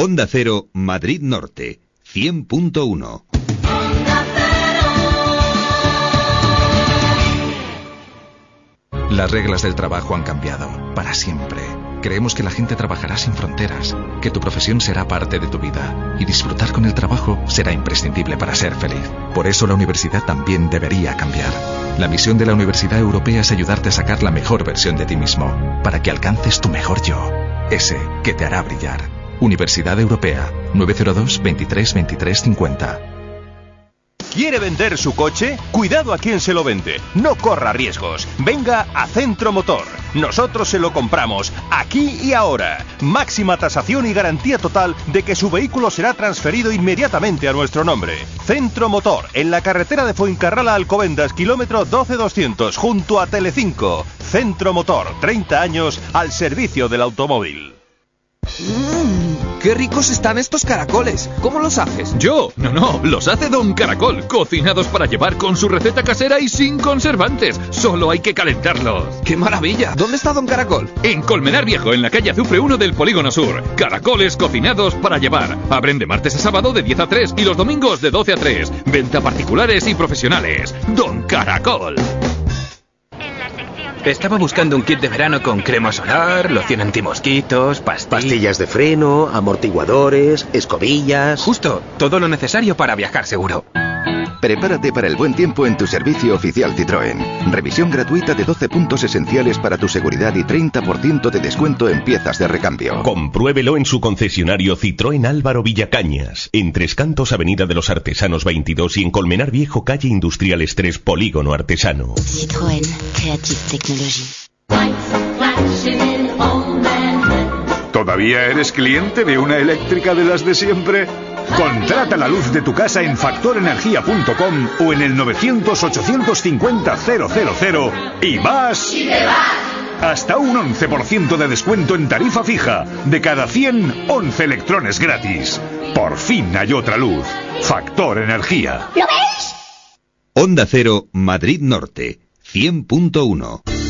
Onda Cero, Madrid Norte, 100.1. Las reglas del trabajo han cambiado, para siempre. Creemos que la gente trabajará sin fronteras, que tu profesión será parte de tu vida y disfrutar con el trabajo será imprescindible para ser feliz. Por eso la universidad también debería cambiar. La misión de la Universidad Europea es ayudarte a sacar la mejor versión de ti mismo, para que alcances tu mejor yo, ese que te hará brillar. Universidad Europea, 902 23 23 50. ¿Quiere vender su coche? Cuidado a quien se lo vende. No corra riesgos. Venga a Centro Motor. Nosotros se lo compramos aquí y ahora. Máxima tasación y garantía total de que su vehículo será transferido inmediatamente a nuestro nombre. Centro Motor, en la carretera de Fuencarrala Alcobendas, kilómetro 12200, junto a Telecinco. Centro Motor, 30 años al servicio del automóvil. Mmm, qué ricos están estos caracoles. ¿Cómo los haces? Yo, no, no, los hace Don Caracol, cocinados para llevar con su receta casera y sin conservantes. Solo hay que calentarlos. ¡Qué maravilla! ¿Dónde está Don Caracol? En Colmenar Viejo, en la calle Azufre 1 del Polígono Sur. Caracoles cocinados para llevar. Abren de martes a sábado de 10 a 3 y los domingos de 12 a 3. Venta particulares y profesionales. Don Caracol. Estaba buscando un kit de verano con crema solar, loción antimosquitos, pastillas. Pastillas de freno, amortiguadores, escobillas. Justo, todo lo necesario para viajar seguro. Prepárate para el buen tiempo en tu servicio oficial Citroën. Revisión gratuita de 12 puntos esenciales para tu seguridad y 30% de descuento en piezas de recambio. Compruébelo en su concesionario Citroën Álvaro Villacañas, en Tres Cantos Avenida de los Artesanos 22 y en Colmenar Viejo Calle Industriales 3 Polígono Artesano. Citroën, Creative Technology. ¿Todavía eres cliente de una eléctrica de las de siempre? Contrata la luz de tu casa en factorenergia.com o en el 900-850-000 y vas... ¡Y te vas! Hasta un 11% de descuento en tarifa fija. De cada 100, 11 electrones gratis. Por fin hay otra luz. Factor Energía. ¿Lo ves? Onda Cero, Madrid Norte, 100.1.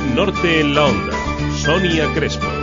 Norte en la onda. Sonia Crespo.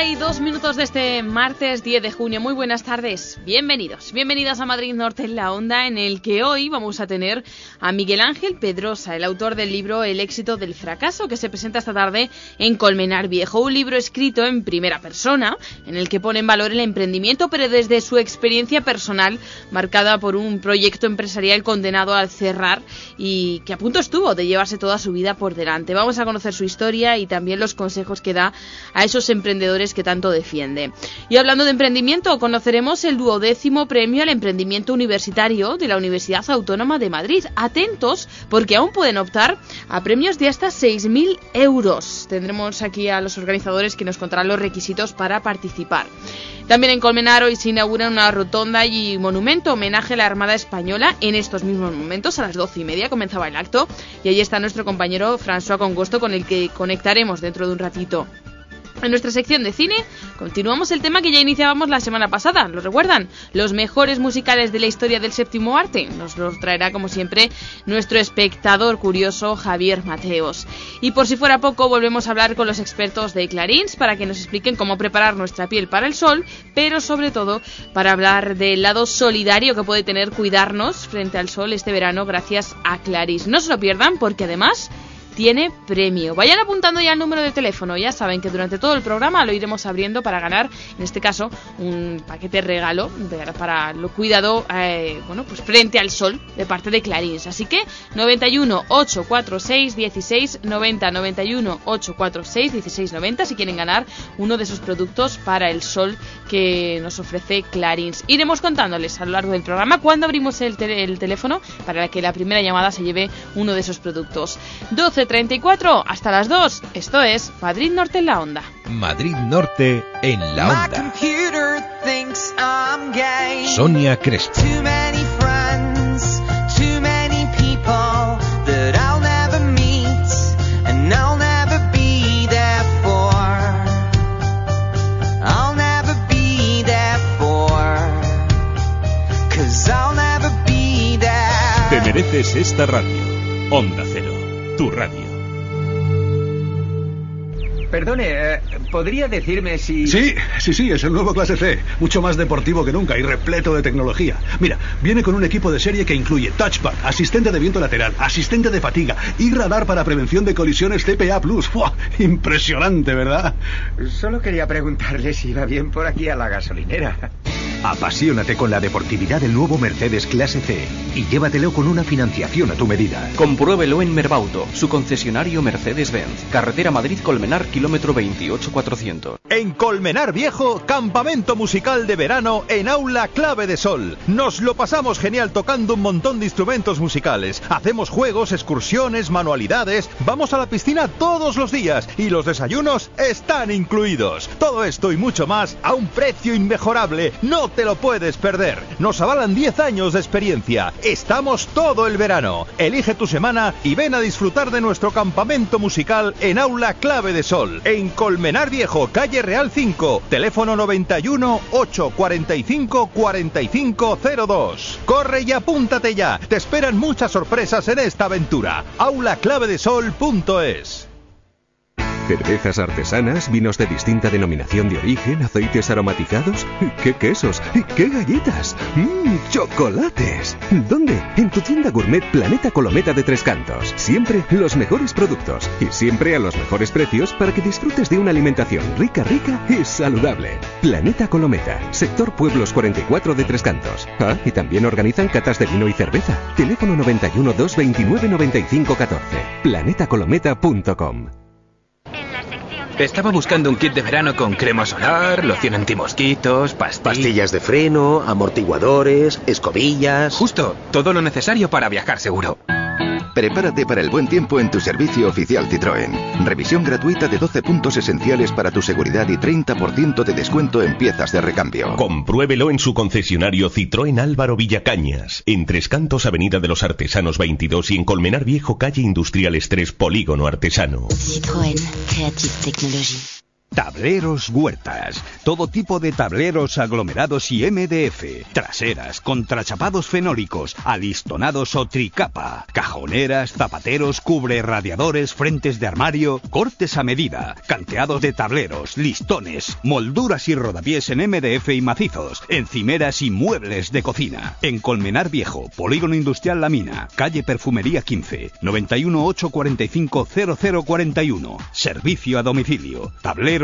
Dos minutos de este martes 10 de junio. Muy buenas tardes. Bienvenidos. Bienvenidos a Madrid Norte en la Onda, en el que hoy vamos a tener a Miguel Ángel Pedrosa, el autor del libro El éxito del fracaso, que se presenta esta tarde en Colmenar Viejo. Un libro escrito en primera persona, en el que pone en valor el emprendimiento, pero desde su experiencia personal, marcada por un proyecto empresarial condenado al cerrar y que a punto estuvo de llevarse toda su vida por delante. Vamos a conocer su historia y también los consejos que da a esos emprendedores que tanto defiende. Y hablando de emprendimiento, conoceremos el duodécimo premio al emprendimiento universitario de la Universidad Autónoma de Madrid. Atentos, porque aún pueden optar a premios de hasta 6.000 euros. Tendremos aquí a los organizadores que nos contarán los requisitos para participar. También en Colmenar hoy se inaugura una rotonda y monumento homenaje a la Armada Española. En estos mismos momentos, a las doce y media, comenzaba el acto. Y ahí está nuestro compañero François Congosto, con el que conectaremos dentro de un ratito. En nuestra sección de cine continuamos el tema que ya iniciábamos la semana pasada, ¿lo recuerdan? Los mejores musicales de la historia del séptimo arte. Nos los traerá como siempre nuestro espectador curioso Javier Mateos. Y por si fuera poco volvemos a hablar con los expertos de Clarins para que nos expliquen cómo preparar nuestra piel para el sol, pero sobre todo para hablar del lado solidario que puede tener cuidarnos frente al sol este verano gracias a Clarins. No se lo pierdan porque además tiene premio. Vayan apuntando ya el número de teléfono, ya saben que durante todo el programa lo iremos abriendo para ganar, en este caso, un paquete regalo para lo cuidado, eh, bueno, pues frente al sol de parte de Clarins. Así que 91 846 16 90 91 846 16 90 si quieren ganar uno de esos productos para el sol que nos ofrece Clarins. Iremos contándoles a lo largo del programa cuando abrimos el, el teléfono para que la primera llamada se lleve uno de esos productos. 12.34 hasta las 2. Esto es Madrid Norte en la Onda. Madrid Norte en la Onda. Sonia Crespo. Te mereces esta radio. Onda tu radio. Perdone, eh, ¿podría decirme si...? Sí, sí, sí, es el nuevo clase C. Mucho más deportivo que nunca y repleto de tecnología. Mira, viene con un equipo de serie que incluye touchpad, asistente de viento lateral, asistente de fatiga y radar para prevención de colisiones CPA+. ¡Fua! Impresionante, ¿verdad? Solo quería preguntarle si iba bien por aquí a la gasolinera. Apasionate con la deportividad del nuevo Mercedes Clase C y llévatelo con una financiación a tu medida. Compruébelo en Merbauto, su concesionario Mercedes-Benz. Carretera Madrid-Colmenar, kilómetro 28400. En Colmenar Viejo, campamento musical de verano en Aula Clave de Sol. Nos lo pasamos genial tocando un montón de instrumentos musicales. Hacemos juegos, excursiones, manualidades. Vamos a la piscina todos los días y los desayunos están incluidos. Todo esto y mucho más a un precio inmejorable. No te lo puedes perder. Nos avalan 10 años de experiencia. Estamos todo el verano. Elige tu semana y ven a disfrutar de nuestro campamento musical en Aula Clave de Sol, en Colmenar Viejo, calle Real 5, teléfono 91 845 4502. Corre y apúntate ya. Te esperan muchas sorpresas en esta aventura. aulaclavedesol.es. Cervezas artesanas, vinos de distinta denominación de origen, aceites aromatizados, qué quesos, qué galletas, mmm, chocolates. ¿Dónde? En tu tienda gourmet Planeta Colometa de Tres Cantos. Siempre los mejores productos y siempre a los mejores precios para que disfrutes de una alimentación rica, rica y saludable. Planeta Colometa, sector Pueblos 44 de Tres Cantos. Ah, y también organizan catas de vino y cerveza. Teléfono 91 229 95 14. planetacolometa.com. Estaba buscando un kit de verano con crema solar, loción antimosquitos, pastillas... Pastillas de freno, amortiguadores, escobillas... Justo, todo lo necesario para viajar seguro. Prepárate para el buen tiempo en tu servicio oficial Citroën. Revisión gratuita de 12 puntos esenciales para tu seguridad y 30% de descuento en piezas de recambio. Compruébelo en su concesionario Citroën Álvaro Villacañas, en Tres Cantos Avenida de los Artesanos 22 y en Colmenar Viejo Calle Industriales 3 Polígono Artesano. Citroën, Creative Technology. Tableros Huertas. Todo tipo de tableros aglomerados y MDF. Traseras, contrachapados fenólicos, alistonados o tricapa. Cajoneras, zapateros, cubre radiadores, frentes de armario, cortes a medida. Canteados de tableros, listones, molduras y rodapiés en MDF y macizos. Encimeras y muebles de cocina. En Colmenar Viejo, Polígono Industrial La Mina. Calle Perfumería 15. 91 845 0041. Servicio a domicilio. Tableros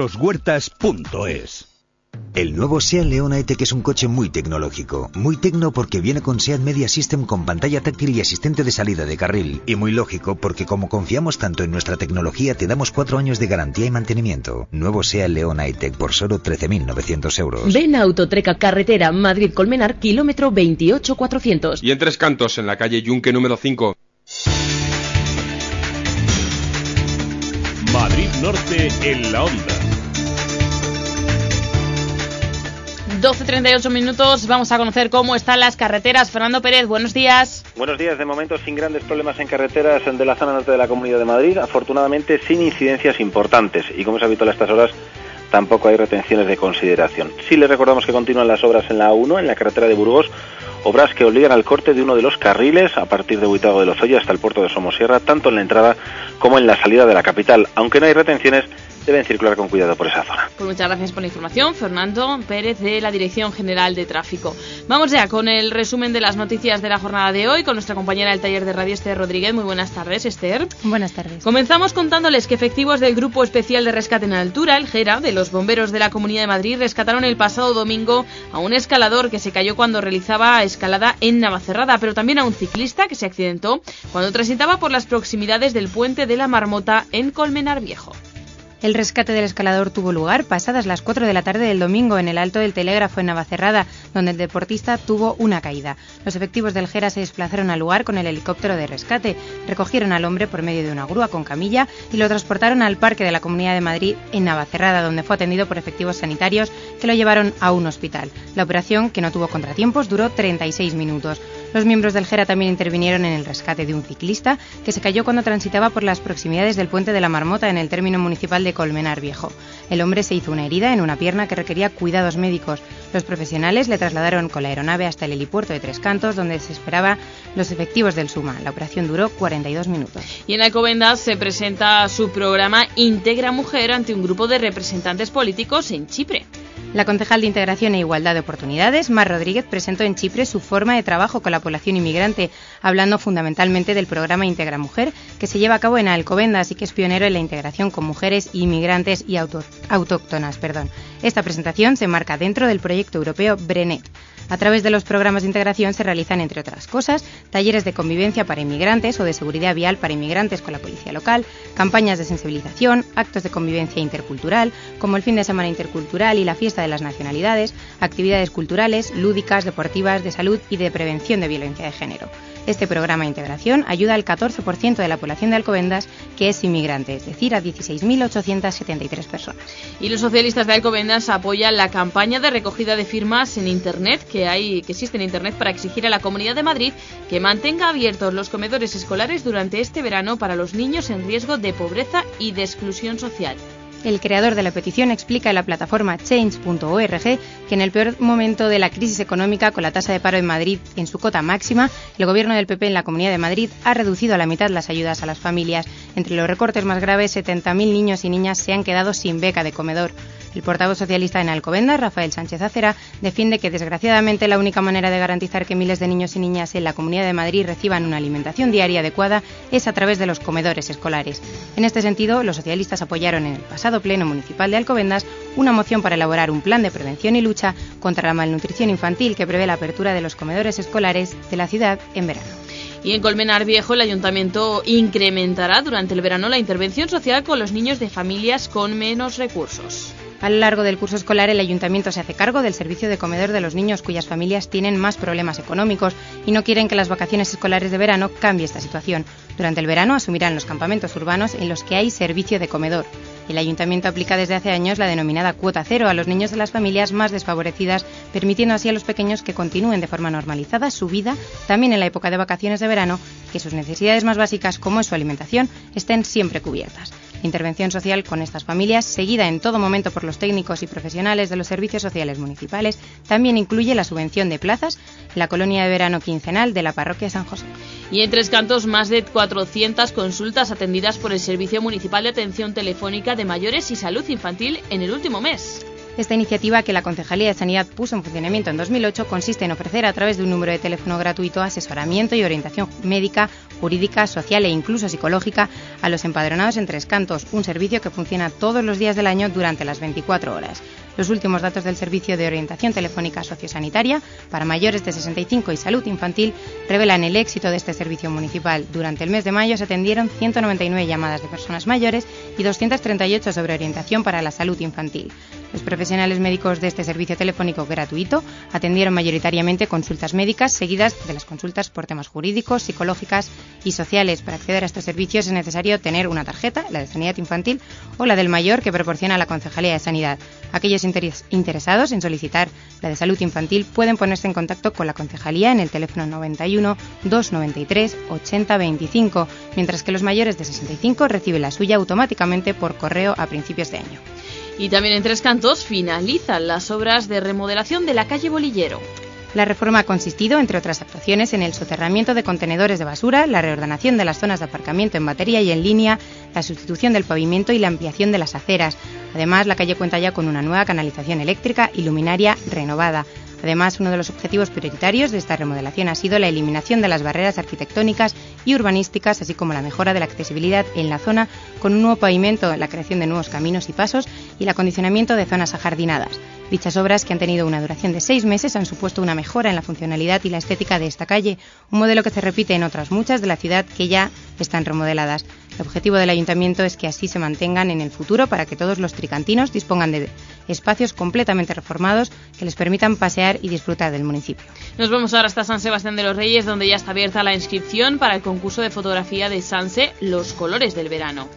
El nuevo SEAT León E-Tech es un coche muy tecnológico. Muy tecno porque viene con SEAT Media System con pantalla táctil y asistente de salida de carril. Y muy lógico porque como confiamos tanto en nuestra tecnología te damos cuatro años de garantía y mantenimiento. Nuevo SEAT León E-Tech por solo 13.900 euros. Ven a Autotreca Carretera Madrid-Colmenar, kilómetro 28400. Y en Tres Cantos, en la calle Yunque número 5. Madrid Norte en la onda. 12.38 minutos, vamos a conocer cómo están las carreteras. Fernando Pérez, buenos días. Buenos días, de momento sin grandes problemas en carreteras de la zona norte de la Comunidad de Madrid, afortunadamente sin incidencias importantes y como es habitual a estas horas tampoco hay retenciones de consideración. Sí les recordamos que continúan las obras en la A1, en la carretera de Burgos, obras que obligan al corte de uno de los carriles a partir de Huitago de Lozoya hasta el puerto de Somosierra, tanto en la entrada como en la salida de la capital. Aunque no hay retenciones, deben circular con cuidado por esa zona. Pues muchas gracias por la información, Fernando Pérez de la Dirección General de Tráfico. Vamos ya con el resumen de las noticias de la jornada de hoy con nuestra compañera del taller de radio Esther Rodríguez. Muy buenas tardes, Esther. Buenas tardes. Comenzamos contándoles que efectivos del Grupo Especial de Rescate en Altura, el GERA, de los bomberos de la Comunidad de Madrid, rescataron el pasado domingo a un escalador que se cayó cuando realizaba escalada en Navacerrada, pero también a un ciclista que se accidentó cuando transitaba por las proximidades del puente de la Marmota en Colmenar Viejo. El rescate del escalador tuvo lugar pasadas las 4 de la tarde del domingo en el Alto del Telégrafo en Navacerrada, donde el deportista tuvo una caída. Los efectivos del Gera se desplazaron al lugar con el helicóptero de rescate, recogieron al hombre por medio de una grúa con camilla y lo transportaron al Parque de la Comunidad de Madrid en Navacerrada, donde fue atendido por efectivos sanitarios que lo llevaron a un hospital. La operación, que no tuvo contratiempos, duró 36 minutos. Los miembros del GERA también intervinieron en el rescate de un ciclista que se cayó cuando transitaba por las proximidades del puente de la Marmota en el término municipal de Colmenar Viejo. El hombre se hizo una herida en una pierna que requería cuidados médicos. Los profesionales le trasladaron con la aeronave hasta el helipuerto de Tres Cantos, donde se esperaba los efectivos del SUMA. La operación duró 42 minutos. Y en Alcobendas se presenta su programa Integra Mujer ante un grupo de representantes políticos en Chipre. La concejal de Integración e Igualdad de Oportunidades, Mar Rodríguez, presentó en Chipre su forma de trabajo con la población inmigrante, hablando fundamentalmente del programa Integra Mujer, que se lleva a cabo en Alcobendas y que es pionero en la integración con mujeres inmigrantes y autóctonas. Perdón. Esta presentación se marca dentro del proyecto europeo BRENET. A través de los programas de integración se realizan, entre otras cosas, talleres de convivencia para inmigrantes o de seguridad vial para inmigrantes con la policía local, campañas de sensibilización, actos de convivencia intercultural, como el fin de semana intercultural y la fiesta de las nacionalidades, actividades culturales, lúdicas, deportivas, de salud y de prevención de violencia de género. Este programa de integración ayuda al 14% de la población de Alcobendas que es inmigrante, es decir, a 16.873 personas. Y los socialistas de Alcobendas apoyan la campaña de recogida de firmas en Internet que, hay, que existe en Internet para exigir a la Comunidad de Madrid que mantenga abiertos los comedores escolares durante este verano para los niños en riesgo de pobreza y de exclusión social. El creador de la petición explica en la plataforma change.org que en el peor momento de la crisis económica, con la tasa de paro en Madrid en su cota máxima, el gobierno del PP en la Comunidad de Madrid ha reducido a la mitad las ayudas a las familias. Entre los recortes más graves, 70.000 niños y niñas se han quedado sin beca de comedor. El portavoz socialista en Alcobendas, Rafael Sánchez Acera, defiende que desgraciadamente la única manera de garantizar que miles de niños y niñas en la Comunidad de Madrid reciban una alimentación diaria adecuada es a través de los comedores escolares. En este sentido, los socialistas apoyaron en el pasado Pleno Municipal de Alcobendas una moción para elaborar un plan de prevención y lucha contra la malnutrición infantil que prevé la apertura de los comedores escolares de la ciudad en verano. Y en Colmenar Viejo el ayuntamiento incrementará durante el verano la intervención social con los niños de familias con menos recursos. A lo largo del curso escolar, el ayuntamiento se hace cargo del servicio de comedor de los niños cuyas familias tienen más problemas económicos y no quieren que las vacaciones escolares de verano cambie esta situación. Durante el verano asumirán los campamentos urbanos en los que hay servicio de comedor. El ayuntamiento aplica desde hace años la denominada cuota cero a los niños de las familias más desfavorecidas, permitiendo así a los pequeños que continúen de forma normalizada su vida también en la época de vacaciones de verano, que sus necesidades más básicas, como es su alimentación, estén siempre cubiertas intervención social con estas familias, seguida en todo momento por los técnicos y profesionales de los servicios sociales municipales, también incluye la subvención de plazas la colonia de verano quincenal de la parroquia San José. Y en Tres Cantos, más de 400 consultas atendidas por el Servicio Municipal de Atención Telefónica de Mayores y Salud Infantil en el último mes. Esta iniciativa que la Concejalía de Sanidad puso en funcionamiento en 2008 consiste en ofrecer a través de un número de teléfono gratuito asesoramiento y orientación médica, jurídica, social e incluso psicológica a los empadronados en Tres Cantos, un servicio que funciona todos los días del año durante las 24 horas. Los últimos datos del Servicio de Orientación Telefónica Sociosanitaria para mayores de 65 y salud infantil revelan el éxito de este servicio municipal. Durante el mes de mayo se atendieron 199 llamadas de personas mayores y 238 sobre orientación para la salud infantil. Los profesionales médicos de este servicio telefónico gratuito atendieron mayoritariamente consultas médicas seguidas de las consultas por temas jurídicos, psicológicas y sociales. Para acceder a estos servicios es necesario tener una tarjeta, la de sanidad infantil o la del mayor que proporciona la Concejalía de Sanidad. Aquellos interesados en solicitar la de salud infantil pueden ponerse en contacto con la concejalía en el teléfono 91 293 80 25, mientras que los mayores de 65 reciben la suya automáticamente por correo a principios de año. Y también en Tres Cantos finalizan las obras de remodelación de la calle Bolillero. La reforma ha consistido, entre otras actuaciones, en el soterramiento de contenedores de basura, la reordenación de las zonas de aparcamiento en batería y en línea, la sustitución del pavimento y la ampliación de las aceras. Además, la calle cuenta ya con una nueva canalización eléctrica y luminaria renovada. Además, uno de los objetivos prioritarios de esta remodelación ha sido la eliminación de las barreras arquitectónicas y urbanísticas, así como la mejora de la accesibilidad en la zona con un nuevo pavimento, la creación de nuevos caminos y pasos y el acondicionamiento de zonas ajardinadas. Dichas obras, que han tenido una duración de seis meses, han supuesto una mejora en la funcionalidad y la estética de esta calle, un modelo que se repite en otras muchas de la ciudad que ya están remodeladas. El objetivo del ayuntamiento es que así se mantengan en el futuro para que todos los tricantinos dispongan de espacios completamente reformados que les permitan pasear y disfrutar del municipio. Nos vamos ahora hasta San Sebastián de los Reyes, donde ya está abierta la inscripción para el concurso de fotografía de Sanse Los colores del verano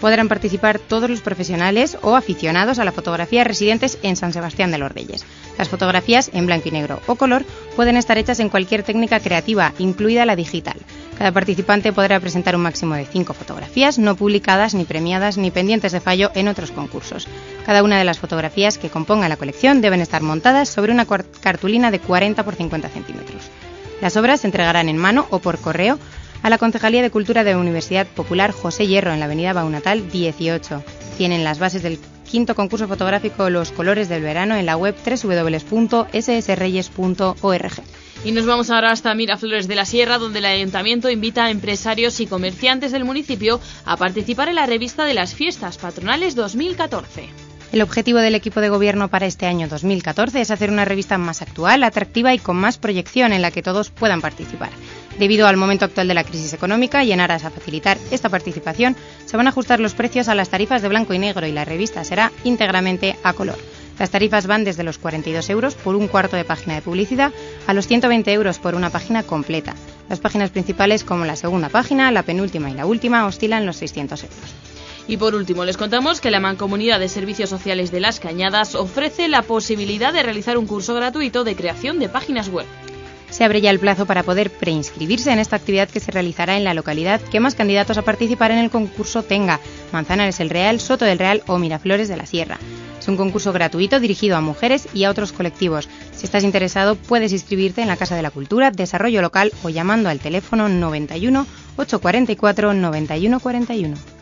podrán participar todos los profesionales o aficionados a la fotografía residentes en San Sebastián de los Reyes. Las fotografías en blanco y negro o color pueden estar hechas en cualquier técnica creativa, incluida la digital. Cada participante podrá presentar un máximo de cinco fotografías no publicadas, ni premiadas, ni pendientes de fallo en otros concursos. Cada una de las fotografías que compongan la colección deben estar montadas sobre una cartulina de 40 por 50 centímetros. Las obras se entregarán en mano o por correo a la Concejalía de Cultura de la Universidad Popular José Hierro en la Avenida Baunatal 18. Tienen las bases del quinto concurso fotográfico Los colores del verano en la web www.ssreyes.org. Y nos vamos ahora hasta Miraflores de la Sierra, donde el ayuntamiento invita a empresarios y comerciantes del municipio a participar en la revista de las fiestas patronales 2014. El objetivo del equipo de gobierno para este año 2014 es hacer una revista más actual, atractiva y con más proyección en la que todos puedan participar. Debido al momento actual de la crisis económica y en aras a facilitar esta participación, se van a ajustar los precios a las tarifas de blanco y negro y la revista será íntegramente a color. Las tarifas van desde los 42 euros por un cuarto de página de publicidad a los 120 euros por una página completa. Las páginas principales, como la segunda página, la penúltima y la última, oscilan los 600 euros. Y por último, les contamos que la Mancomunidad de Servicios Sociales de Las Cañadas ofrece la posibilidad de realizar un curso gratuito de creación de páginas web se abre ya el plazo para poder preinscribirse en esta actividad que se realizará en la localidad que más candidatos a participar en el concurso tenga, Manzanares el Real, Soto del Real o Miraflores de la Sierra. Es un concurso gratuito dirigido a mujeres y a otros colectivos. Si estás interesado, puedes inscribirte en la Casa de la Cultura, Desarrollo Local o llamando al teléfono 91 844 9141.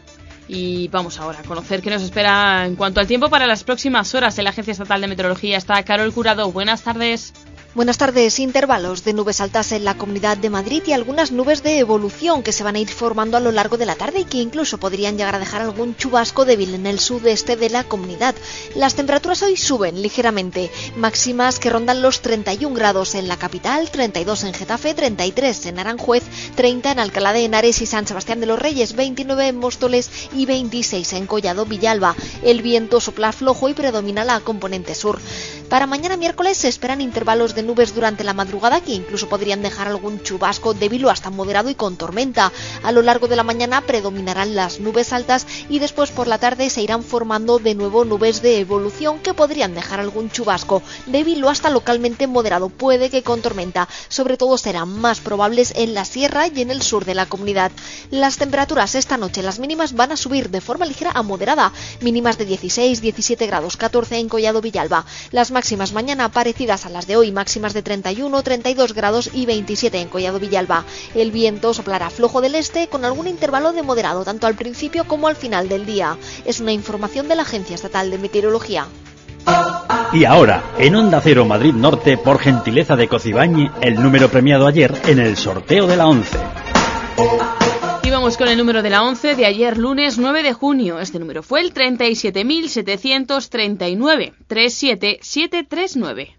Y vamos ahora a conocer qué nos espera en cuanto al tiempo para las próximas horas. En la Agencia Estatal de Meteorología está Carol Curado. Buenas tardes. Buenas tardes. Intervalos de nubes altas en la Comunidad de Madrid y algunas nubes de evolución que se van a ir formando a lo largo de la tarde y que incluso podrían llegar a dejar algún chubasco débil en el sudeste de la comunidad. Las temperaturas hoy suben ligeramente, máximas que rondan los 31 grados en la capital, 32 en Getafe, 33 en Aranjuez, 30 en Alcalá de Henares y San Sebastián de los Reyes, 29 en Móstoles y 26 en Collado Villalba. El viento sopla flojo y predomina la componente sur. Para mañana miércoles se esperan intervalos de nubes durante la madrugada que incluso podrían dejar algún chubasco débil o hasta moderado y con tormenta. A lo largo de la mañana predominarán las nubes altas y después por la tarde se irán formando de nuevo nubes de evolución que podrían dejar algún chubasco débil o hasta localmente moderado, puede que con tormenta. Sobre todo serán más probables en la sierra y en el sur de la comunidad. Las temperaturas esta noche, las mínimas van a subir de forma ligera a moderada, mínimas de 16, 17 grados, 14 en Collado Villalba. Las máximas mañana parecidas a las de hoy, máximas de 31, 32 grados y 27 en Collado Villalba. El viento soplará flojo del este con algún intervalo de moderado tanto al principio como al final del día. Es una información de la Agencia Estatal de Meteorología. Y ahora, en Onda Cero Madrid Norte, por gentileza de Cocibañi, el número premiado ayer en el sorteo de la 11. Vamos con el número de la 11 de ayer lunes 9 de junio. Este número fue el 37.739. 37739.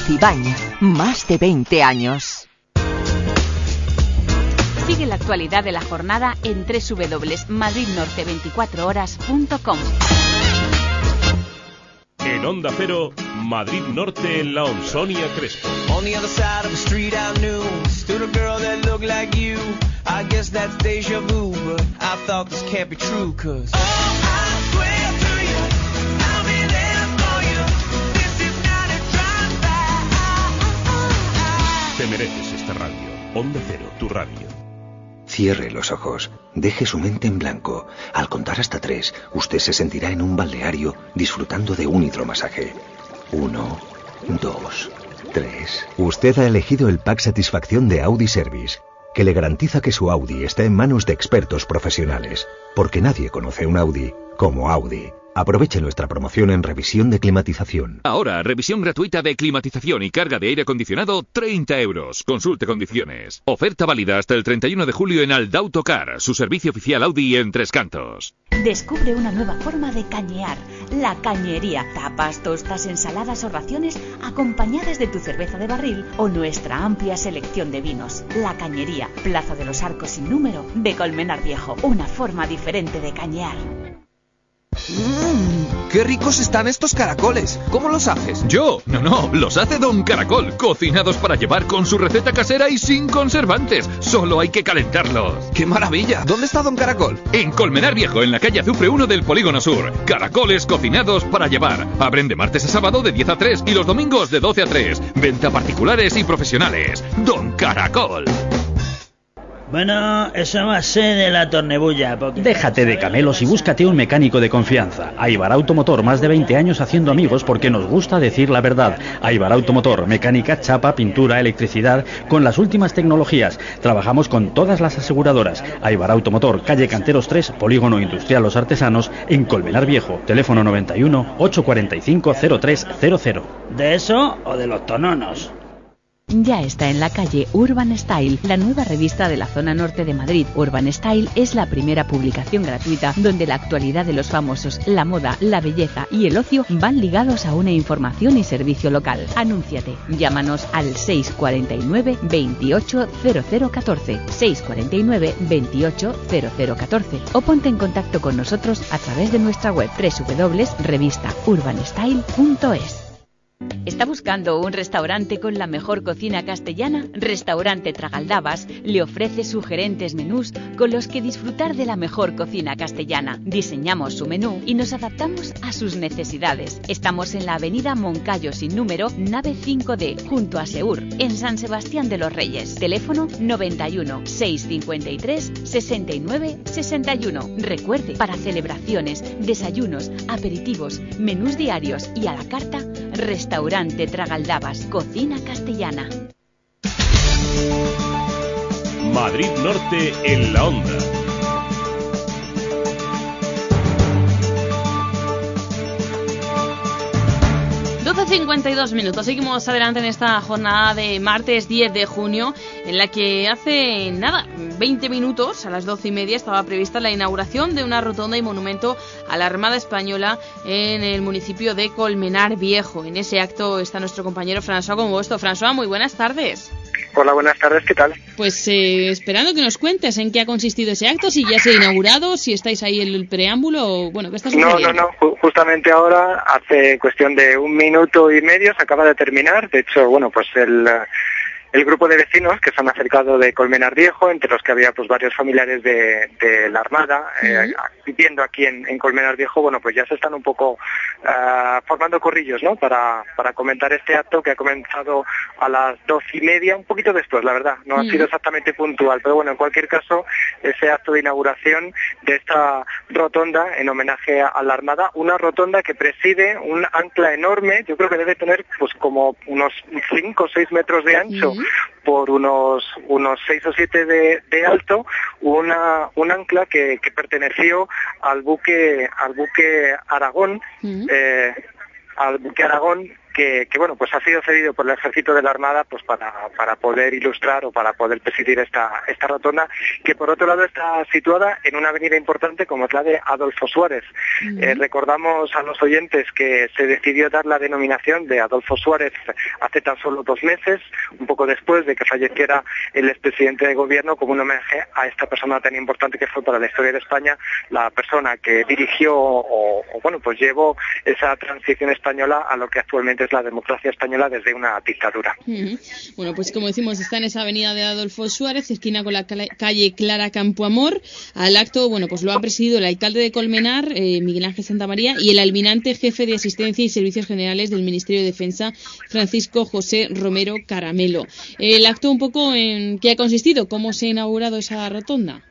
Cocibañ, más de 20 años. Sigue la actualidad de la jornada en www.madridnorte24horas.com. En Onda Cero, Madrid Norte en la Onsonia Crespo. On the other side of the street I knew stood a girl that looked like you. I guess that's deja vu, but I thought this can't be true, cause. Te mereces esta radio. Onda Cero, tu radio. Cierre los ojos, deje su mente en blanco. Al contar hasta tres, usted se sentirá en un balneario disfrutando de un hidromasaje. Uno, dos, tres. Usted ha elegido el pack satisfacción de Audi Service, que le garantiza que su Audi está en manos de expertos profesionales, porque nadie conoce un Audi como Audi. Aproveche nuestra promoción en revisión de climatización. Ahora, revisión gratuita de climatización y carga de aire acondicionado, 30 euros. Consulte condiciones. Oferta válida hasta el 31 de julio en Aldautocar, su servicio oficial Audi en Tres Cantos. Descubre una nueva forma de cañear, la cañería. Tapas, tostas, ensaladas o raciones acompañadas de tu cerveza de barril o nuestra amplia selección de vinos. La cañería, Plaza de los Arcos sin número de Colmenar Viejo. Una forma diferente de cañear. Mmm, qué ricos están estos caracoles. ¿Cómo los haces? Yo, no, no, los hace Don Caracol, cocinados para llevar con su receta casera y sin conservantes. Solo hay que calentarlos. ¡Qué maravilla! ¿Dónde está Don Caracol? En Colmenar Viejo, en la calle Azufre 1 del Polígono Sur. Caracoles cocinados para llevar. Abren de martes a sábado de 10 a 3 y los domingos de 12 a 3. Venta particulares y profesionales. Don Caracol. Bueno, eso va a ser de la tornebulla. porque- Déjate de camelos y búscate un mecánico de confianza. Aibar Automotor, más de 20 años haciendo amigos porque nos gusta decir la verdad. Aibar Automotor, mecánica, chapa, pintura, electricidad, con las últimas tecnologías. Trabajamos con todas las aseguradoras. Aibar Automotor, calle Canteros 3, Polígono Industrial Los Artesanos, en Colmenar Viejo. Teléfono 91 845 0300. ¿De eso o de los tononos? Ya está en la calle Urban Style, la nueva revista de la zona norte de Madrid. Urban Style es la primera publicación gratuita donde la actualidad de los famosos, la moda, la belleza y el ocio van ligados a una información y servicio local. Anúnciate. Llámanos al 649 28 0014 649 28 0014 o ponte en contacto con nosotros a través de nuestra web www.revistaurbanstyle.es. ¿Está buscando un restaurante con la mejor cocina castellana? Restaurante Tragaldabas le ofrece sugerentes menús con los que disfrutar de la mejor cocina castellana. Diseñamos su menú y nos adaptamos a sus necesidades. Estamos en la avenida Moncayo sin número, nave 5D, junto a Seur, en San Sebastián de los Reyes. Teléfono 91 653 69 61. Recuerde, para celebraciones, desayunos, aperitivos, menús diarios y a la carta, Restaurante Tragaldabas, cocina castellana. Madrid Norte en la onda. Doce 52 minutos. Seguimos adelante en esta jornada de martes 10 de junio, en la que hace nada, 20 minutos, a las 12 y media, estaba prevista la inauguración de una rotonda y monumento a la Armada Española en el municipio de Colmenar Viejo. En ese acto está nuestro compañero François Congosto. François, muy buenas tardes. Hola, buenas tardes, ¿qué tal? Pues eh, esperando que nos cuentes en qué ha consistido ese acto, si ya se ha inaugurado, si estáis ahí en el preámbulo, o, bueno, ¿qué está No, sucediendo? no, no, ju- justamente ahora, hace cuestión de un minuto y medio, se acaba de terminar. De hecho, bueno, pues el, el grupo de vecinos que se han acercado de Colmenar Viejo, entre los que había pues varios familiares de, de la Armada, eh, viviendo aquí en, en Colmenar Viejo, bueno, pues ya se están un poco ah, formando corrillos, ¿no? Para, para comentar este acto que ha comenzado a las dos y media, un poquito después, la verdad. No ha sido exactamente puntual, pero bueno, en cualquier caso, ese acto de inauguración de esta rotonda en homenaje a la Armada, una rotonda que preside un ancla enorme, yo creo que debe tener pues como unos 5 o 6 metros de ancho por unos unos 6 o 7 de, de alto, una un ancla que, que perteneció al buque al buque Aragón, eh, al buque Aragón que, que, bueno, pues ha sido cedido por el ejército de la Armada pues para, para poder ilustrar o para poder presidir esta, esta rotonda, que por otro lado está situada en una avenida importante como es la de Adolfo Suárez. Eh, recordamos a los oyentes que se decidió dar la denominación de Adolfo Suárez hace tan solo dos meses, un poco después de que falleciera el expresidente de gobierno, como un homenaje a esta persona tan importante que fue para la historia de España, la persona que dirigió o, o bueno, pues llevó esa transición española a lo que actualmente la democracia española desde una dictadura. Bueno, pues como decimos, está en esa avenida de Adolfo Suárez, esquina con la calle Clara Campoamor. Al acto, bueno, pues lo ha presidido el alcalde de Colmenar, eh, Miguel Ángel Santamaría, y el almirante jefe de Asistencia y Servicios Generales del Ministerio de Defensa, Francisco José Romero Caramelo. El acto un poco en qué ha consistido, cómo se ha inaugurado esa rotonda.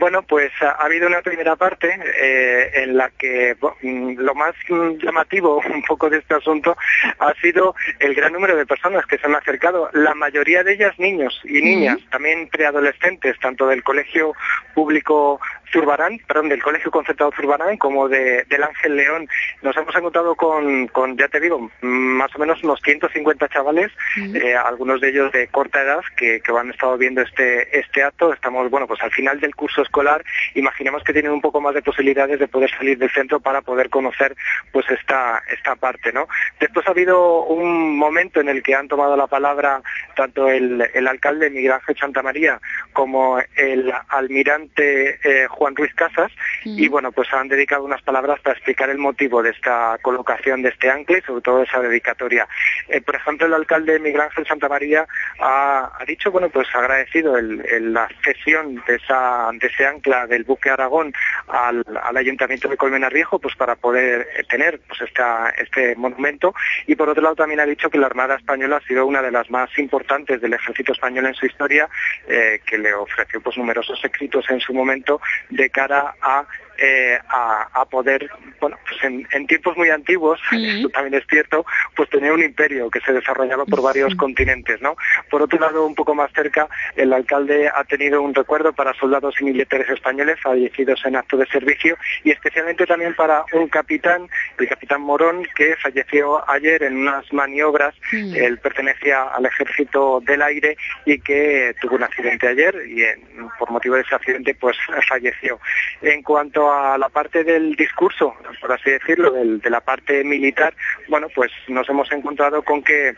Bueno, pues ha, ha habido una primera parte eh, en la que mm, lo más mm, llamativo un poco de este asunto ha sido el gran número de personas que se han acercado, la mayoría de ellas niños y niñas, también preadolescentes, tanto del colegio público Zurbarán, perdón, del Colegio Concertado Zurbarán como de, del Ángel León. Nos hemos encontrado con, con, ya te digo, más o menos unos 150 chavales, eh, algunos de ellos de corta edad, que, que han estado viendo este, este acto. Estamos, bueno, pues al final del curso escolar, imaginamos que tienen un poco más de posibilidades de poder salir del centro para poder conocer pues esta, esta parte, ¿no? Después ha habido un momento en el que han tomado la palabra tanto el, el alcalde Miguel Ángel Santamaría como el almirante eh, Juan Ruiz Casas y bueno, pues han dedicado unas palabras para explicar el motivo de esta colocación de este ancla y sobre todo esa dedicatoria. Eh, por ejemplo, el alcalde Miguel Ángel Santamaría ha, ha dicho, bueno, pues agradecido el- el- la cesión de, esa, de ese ancla del buque Aragón al, al Ayuntamiento de Colmenar Viejo, pues para poder eh, tener pues esta, este monumento y por otro lado también ha dicho que la Armada Española ha sido una de las más importantes del ejército español en su historia, eh, que le ofreció pues numerosos escritos en su momento de cara a eh, a, a poder, bueno, pues en, en tiempos muy antiguos, esto también es cierto, pues tener un imperio que se desarrollaba por varios continentes, ¿no? Por otro lado, un poco más cerca, el alcalde ha tenido un recuerdo para soldados y militares españoles fallecidos en acto de servicio y especialmente también para un capitán, el capitán Morón, que falleció ayer en unas maniobras, él pertenecía al ejército del aire y que tuvo un accidente ayer y en- por motivo de ese accidente pues falleció. En cuanto a la parte del discurso, por así decirlo, del- de la parte militar, bueno, pues nos hemos encontrado con que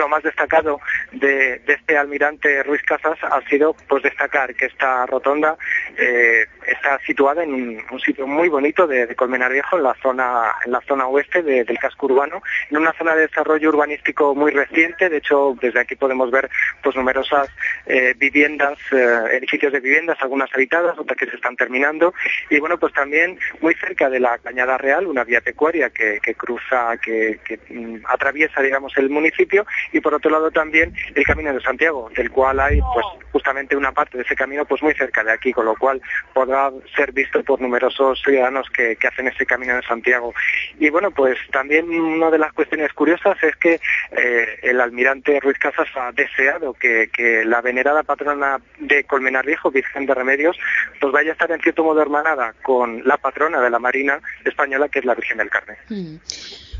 lo más destacado de, este almirante Ruiz Casas ha sido pues destacar que esta rotonda eh, está situada en un, sitio muy bonito de, de Colmenar Viejo en la zona en la zona oeste de- del casco urbano en una zona de desarrollo urbanístico muy reciente. De hecho desde aquí podemos ver pues numerosas eh, viviendas eh, edificios de viviendas algunas habitadas otras que se están terminando. Y bueno pues también muy cerca de la Cañada Real una vía pecuaria que, cruza que, que, mm, atraviesa digamos el municipio y por otro lado también el Camino de Santiago, del cual hay pues justamente una parte de ese camino pues muy cerca de aquí, con lo cual podrá ser visto por numerosos ciudadanos que, que hacen ese Camino de Santiago. Y bueno, pues también una de las cuestiones curiosas es que eh, el almirante Ruiz Casas ha deseado que, que la venerada patrona de Colmenar Viejo, Virgen de Remedios, pues vaya a estar en cierto modo hermanada con la patrona de la Marina española, que es la Virgen del Carmen. Mm.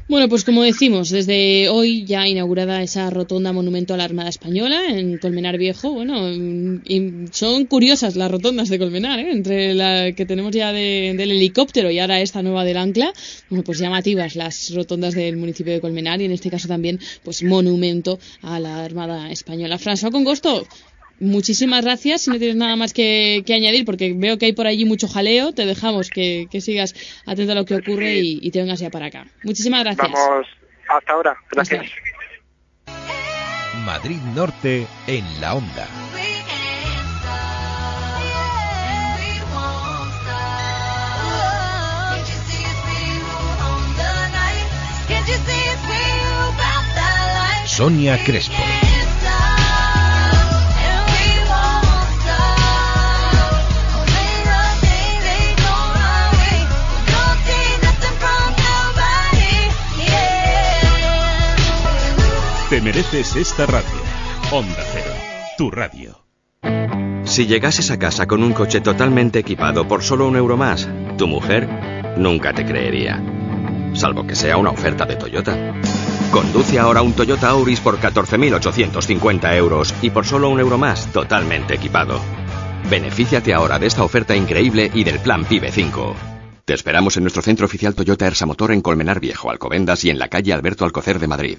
Bueno, pues como decimos, desde hoy ya inaugurada esa rotonda monumento a la Armada Española en Colmenar Viejo. Bueno, y son curiosas las rotondas de Colmenar, ¿eh? entre la que tenemos ya de- del helicóptero y ahora esta nueva del ancla. Bueno, pues llamativas las rotondas del municipio de Colmenar y en este caso también, pues monumento a la Armada Española. François Congosto, muchísimas gracias. Si no tienes nada más que, que añadir, porque veo que hay por allí mucho jaleo, te dejamos que, que sigas atento a lo que ocurre y, y te vengas ya para acá. Muchísimas gracias. Vamos, hasta ahora. Gracias. Madrid Norte en la onda. Sonia Crespo. Mereces esta radio. Onda Cero, tu radio. Si llegases a casa con un coche totalmente equipado por solo un euro más, tu mujer nunca te creería. Salvo que sea una oferta de Toyota. Conduce ahora un Toyota Auris por 14.850 euros y por solo un euro más, totalmente equipado. Benefíciate ahora de esta oferta increíble y del plan PIBE 5. Te esperamos en nuestro centro oficial Toyota Ersa Motor en Colmenar Viejo, Alcobendas y en la calle Alberto Alcocer de Madrid.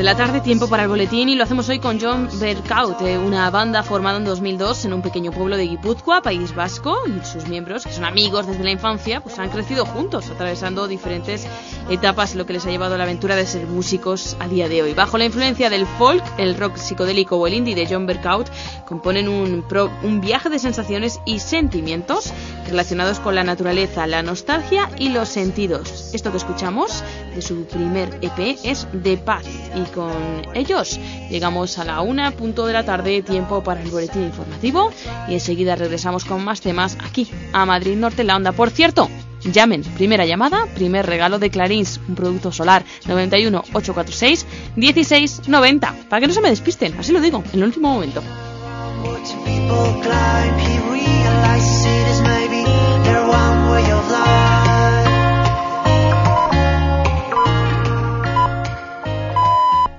De la tarde, tiempo para el boletín y lo hacemos hoy con John Berkaut, eh, una banda formada en 2002 en un pequeño pueblo de Guipúzcoa, País Vasco, y sus miembros, que son amigos desde la infancia, pues han crecido juntos, atravesando diferentes etapas, lo que les ha llevado a la aventura de ser músicos a día de hoy. Bajo la influencia del folk, el rock psicodélico o el indie de John Berkaut, componen un, un viaje de sensaciones y sentimientos relacionados con la naturaleza, la nostalgia y los sentidos. Esto que escuchamos de su primer EP es The Paz y con ellos llegamos a la una punto de la tarde, tiempo para el boletín informativo y enseguida regresamos con más temas aquí a Madrid Norte la Onda. Por cierto, llamen, primera llamada, primer regalo de Clarins, un producto solar 91 846 1690 para que no se me despisten, así lo digo, en el último momento.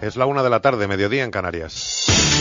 Es la una de la tarde, mediodía en Canarias.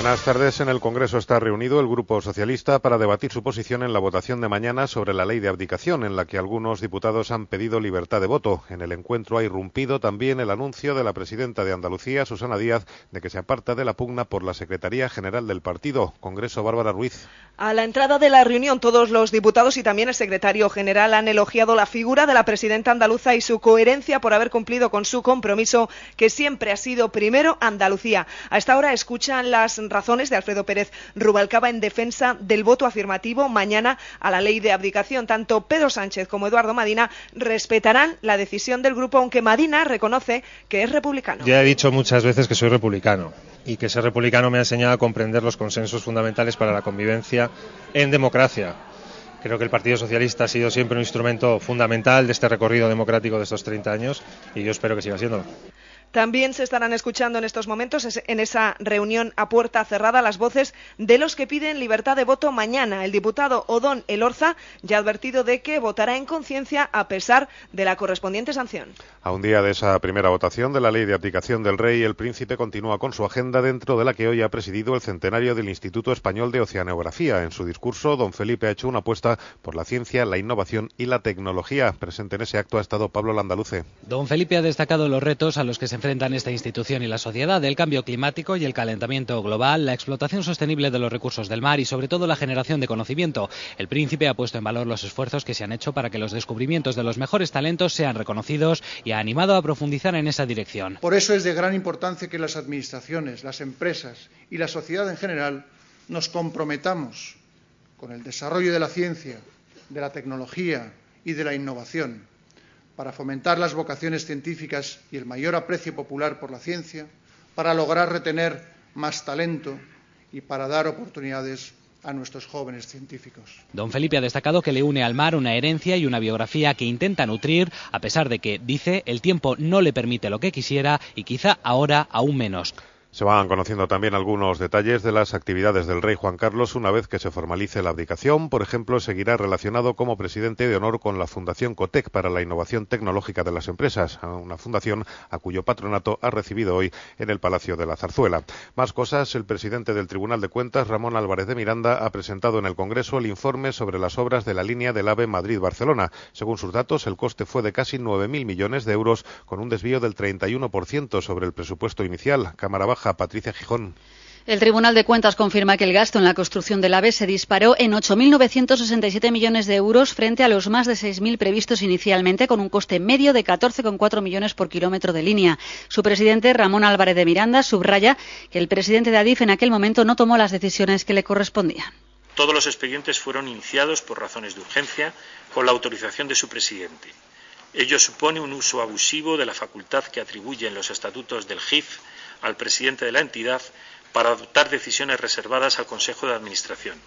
Buenas tardes. En el Congreso está reunido el Grupo Socialista para debatir su posición en la votación de mañana sobre la ley de abdicación, en la que algunos diputados han pedido libertad de voto. En el encuentro ha irrumpido también el anuncio de la presidenta de Andalucía, Susana Díaz, de que se aparta de la pugna por la Secretaría General del Partido. Congreso Bárbara Ruiz. A la entrada de la reunión, todos los diputados y también el secretario general han elogiado la figura de la presidenta andaluza y su coherencia por haber cumplido con su compromiso, que siempre ha sido primero Andalucía. A esta hora escuchan las razones de Alfredo Pérez Rubalcaba en defensa del voto afirmativo mañana a la ley de abdicación. Tanto Pedro Sánchez como Eduardo Madina respetarán la decisión del grupo, aunque Madina reconoce que es republicano. Ya he dicho muchas veces que soy republicano y que ser republicano me ha enseñado a comprender los consensos fundamentales para la convivencia en democracia. Creo que el Partido Socialista ha sido siempre un instrumento fundamental de este recorrido democrático de estos 30 años y yo espero que siga siéndolo. También se estarán escuchando en estos momentos en esa reunión a puerta cerrada las voces de los que piden libertad de voto mañana. El diputado Odón Elorza ya ha advertido de que votará en conciencia a pesar de la correspondiente sanción. A un día de esa primera votación de la ley de abdicación del rey, el príncipe continúa con su agenda dentro de la que hoy ha presidido el centenario del Instituto Español de Oceanografía. En su discurso, don Felipe ha hecho una apuesta por la ciencia, la innovación y la tecnología. Presente en ese acto ha estado Pablo Landaluce. Don Felipe ha destacado los retos a los que se enfrentan esta institución y la sociedad, el cambio climático y el calentamiento global, la explotación sostenible de los recursos del mar y sobre todo la generación de conocimiento. El príncipe ha puesto en valor los esfuerzos que se han hecho para que los descubrimientos de los mejores talentos sean reconocidos y ha animado a profundizar en esa dirección. Por eso es de gran importancia que las administraciones, las empresas y la sociedad en general nos comprometamos con el desarrollo de la ciencia, de la tecnología y de la innovación para fomentar las vocaciones científicas y el mayor aprecio popular por la ciencia, para lograr retener más talento y para dar oportunidades a nuestros jóvenes científicos. Don Felipe ha destacado que le une al mar una herencia y una biografía que intenta nutrir, a pesar de que, dice, el tiempo no le permite lo que quisiera y quizá ahora aún menos. Se van conociendo también algunos detalles de las actividades del rey Juan Carlos una vez que se formalice la abdicación. Por ejemplo, seguirá relacionado como presidente de honor con la Fundación Cotec para la innovación tecnológica de las empresas, una fundación a cuyo patronato ha recibido hoy en el Palacio de la Zarzuela. Más cosas, el presidente del Tribunal de Cuentas, Ramón Álvarez de Miranda, ha presentado en el Congreso el informe sobre las obras de la línea del AVE Madrid-Barcelona. Según sus datos, el coste fue de casi 9.000 millones de euros, con un desvío del 31% sobre el presupuesto inicial. Cámara Baja, Patricia Gijón. El Tribunal de Cuentas confirma que el gasto en la construcción del AVE se disparó en 8.967 millones de euros frente a los más de 6.000 previstos inicialmente, con un coste medio de 14,4 millones por kilómetro de línea. Su presidente, Ramón Álvarez de Miranda, subraya que el presidente de Adif en aquel momento no tomó las decisiones que le correspondían. Todos los expedientes fueron iniciados por razones de urgencia con la autorización de su presidente. Ello supone un uso abusivo de la facultad que atribuyen los estatutos del GIF al presidente de la entidad para adoptar decisiones reservadas al Consejo de Administración.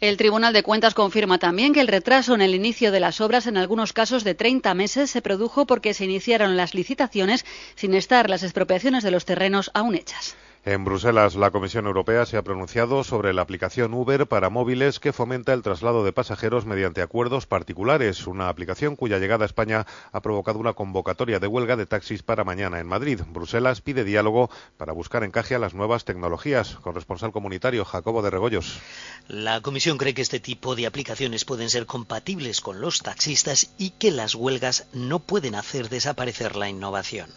El Tribunal de Cuentas confirma también que el retraso en el inicio de las obras en algunos casos de 30 meses se produjo porque se iniciaron las licitaciones sin estar las expropiaciones de los terrenos aún hechas. En Bruselas, la Comisión Europea se ha pronunciado sobre la aplicación Uber para móviles que fomenta el traslado de pasajeros mediante acuerdos particulares, una aplicación cuya llegada a España ha provocado una convocatoria de huelga de taxis para mañana en Madrid. Bruselas pide diálogo para buscar encaje a las nuevas tecnologías. Corresponsal comunitario Jacobo de Regoyos. La Comisión cree que este tipo de aplicaciones pueden ser compatibles con los taxistas y que las huelgas no pueden hacer desaparecer la innovación.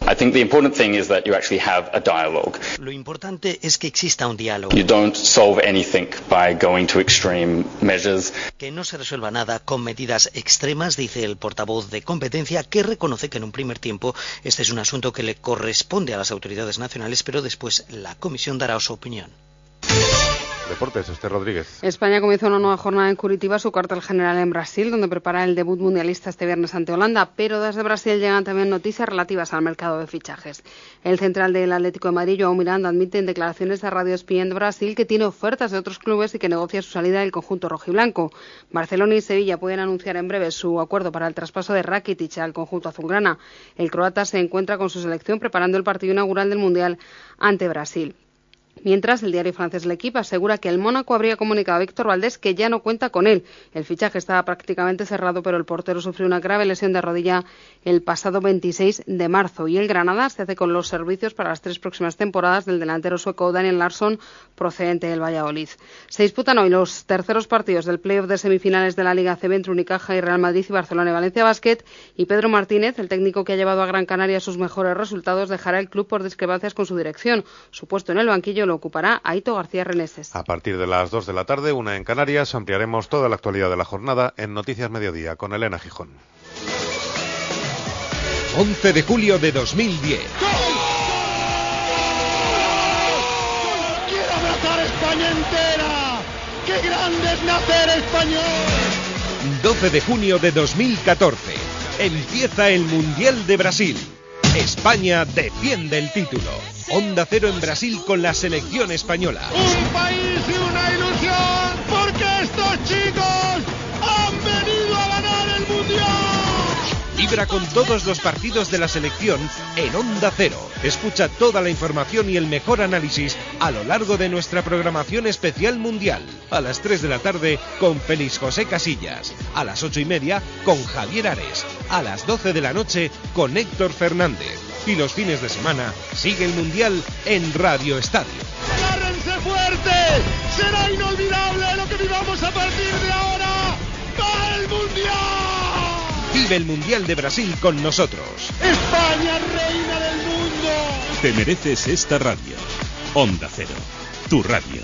Lo importante es que exista un diálogo. Que no se resuelva nada con medidas extremas, dice el portavoz de competencia, que reconoce que en un primer tiempo este es un asunto que le corresponde a las autoridades nacionales, pero después la Comisión dará su opinión. Deportes, Este Rodríguez. España comenzó una nueva jornada en Curitiba, su cuartel general en Brasil, donde prepara el debut mundialista este viernes ante Holanda, pero desde Brasil llegan también noticias relativas al mercado de fichajes. El central del Atlético de Madrid, João Miranda, admite en declaraciones de Radio ESPN de Brasil que tiene ofertas de otros clubes y que negocia su salida del conjunto rojiblanco. Barcelona y Sevilla pueden anunciar en breve su acuerdo para el traspaso de Rakitic al conjunto azulgrana. El croata se encuentra con su selección preparando el partido inaugural del Mundial ante Brasil. Mientras, el diario francés L'Equipe asegura que el Mónaco habría comunicado a Víctor Valdés que ya no cuenta con él. El fichaje estaba prácticamente cerrado, pero el portero sufrió una grave lesión de rodilla el pasado 26 de marzo. Y el Granada se hace con los servicios para las tres próximas temporadas del delantero sueco Daniel Larsson, procedente del Valladolid. Se disputan hoy los terceros partidos del playoff de semifinales de la Liga CB entre Unicaja y Real Madrid y Barcelona y Valencia Basket. Y Pedro Martínez, el técnico que ha llevado a Gran Canaria sus mejores resultados, dejará el club por discrepancias con su dirección. Su puesto en el banquillo lo ocupará Aito García Reneses. A partir de las 2 de la tarde, una en Canarias, ampliaremos toda la actualidad de la jornada en Noticias Mediodía con Elena Gijón. 11 de julio de 2010. ¡Quiero abrazar España entera! ¡Qué grande es nacer español! 12 de junio de 2014. Empieza el Mundial de Brasil. España defiende el título. Onda Cero en Brasil con la selección española. Un país y una ilusión, Vibra con todos los partidos de la selección en Onda Cero. Escucha toda la información y el mejor análisis a lo largo de nuestra programación especial mundial. A las 3 de la tarde con Félix José Casillas. A las 8 y media con Javier Ares. A las 12 de la noche con Héctor Fernández. Y los fines de semana sigue el mundial en Radio Estadio. ¡Agárrense fuerte! ¡Será inolvidable lo que vivamos a partir de ahora! Vive el Mundial de Brasil con nosotros. ¡España, reina del mundo! Te mereces esta radio. Onda Cero, tu radio.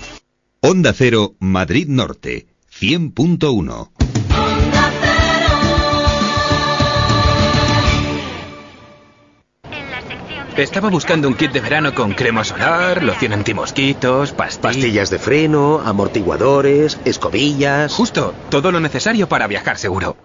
Onda Cero, Madrid Norte, 100.1. Estaba buscando un kit de verano con crema solar, loción antimosquitos, pastillas... Pastillas de freno, amortiguadores, escobillas... Justo, todo lo necesario para viajar seguro.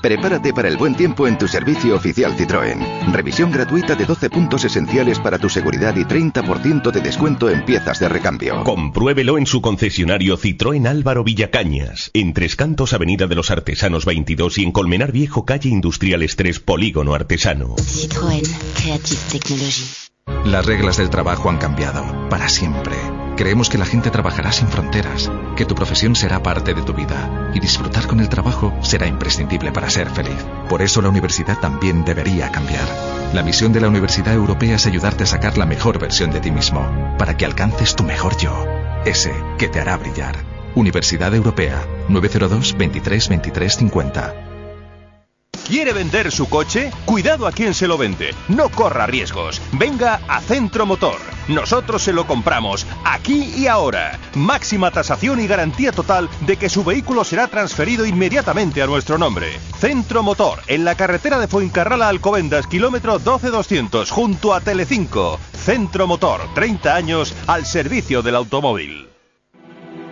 Prepárate para el buen tiempo en tu servicio oficial Citroën. Revisión gratuita de 12 puntos esenciales para tu seguridad y 30% de descuento en piezas de recambio. Compruébelo en su concesionario Citroën Álvaro Villacañas, en Tres Cantos Avenida de los Artesanos 22 y en Colmenar Viejo Calle Industriales 3 Polígono Artesano. Citroën Creative Technology. Las reglas del trabajo han cambiado, para siempre. Creemos que la gente trabajará sin fronteras, que tu profesión será parte de tu vida y disfrutar con el trabajo será imprescindible para ser feliz. Por eso la universidad también debería cambiar. La misión de la Universidad Europea es ayudarte a sacar la mejor versión de ti mismo, para que alcances tu mejor yo, ese que te hará brillar. Universidad Europea, 902 23 23 50. ¿Quiere vender su coche? Cuidado a quien se lo vende. No corra riesgos. Venga a Centro Motor. Nosotros se lo compramos aquí y ahora. Máxima tasación y garantía total de que su vehículo será transferido inmediatamente a nuestro nombre. Centro Motor, en la carretera de Fuencarrala Alcobendas, kilómetro 12200, junto a Telecinco. Centro Motor, 30 años al servicio del automóvil.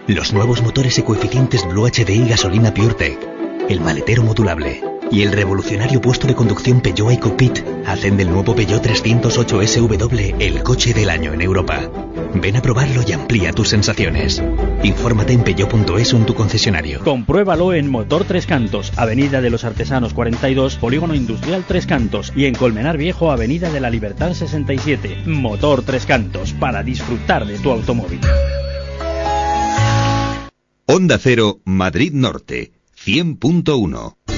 Los nuevos motores ecoeficientes Blue HDI gasolina PureTech, el maletero modulable y el revolucionario puesto de conducción Peugeot EcoPit hacen del nuevo Peugeot 308 SW el coche del año en Europa. Ven a probarlo y amplía tus sensaciones. Infórmate en peugeot.es o en tu concesionario. Compruébalo en Motor Tres Cantos, Avenida de los Artesanos 42, Polígono Industrial Tres Cantos y en Colmenar Viejo, Avenida de la Libertad 67. Motor Tres Cantos, para disfrutar de tu automóvil. Onda Cero, Madrid Norte, 100.1.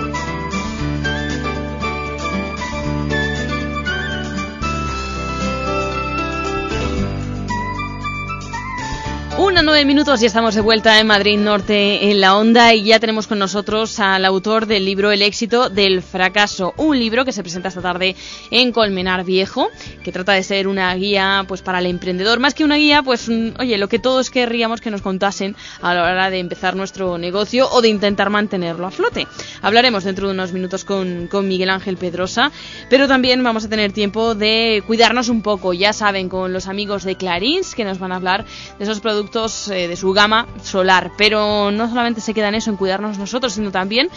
Una nueve minutos y estamos de vuelta en Madrid Norte en la onda y ya tenemos con nosotros al autor del libro El éxito del fracaso, un libro que se presenta esta tarde en Colmenar Viejo, que trata de ser una guía pues para el emprendedor, más que una guía, pues oye, lo que todos querríamos que nos contasen a la hora de empezar nuestro negocio o de intentar mantenerlo a flote. Hablaremos dentro de unos minutos con, con Miguel Ángel Pedrosa, pero también vamos a tener tiempo de cuidarnos un poco, ya saben, con los amigos de Clarins que nos van a hablar de esos productos eh, de su gama solar. Pero no solamente se queda en eso, en cuidarnos nosotros, sino también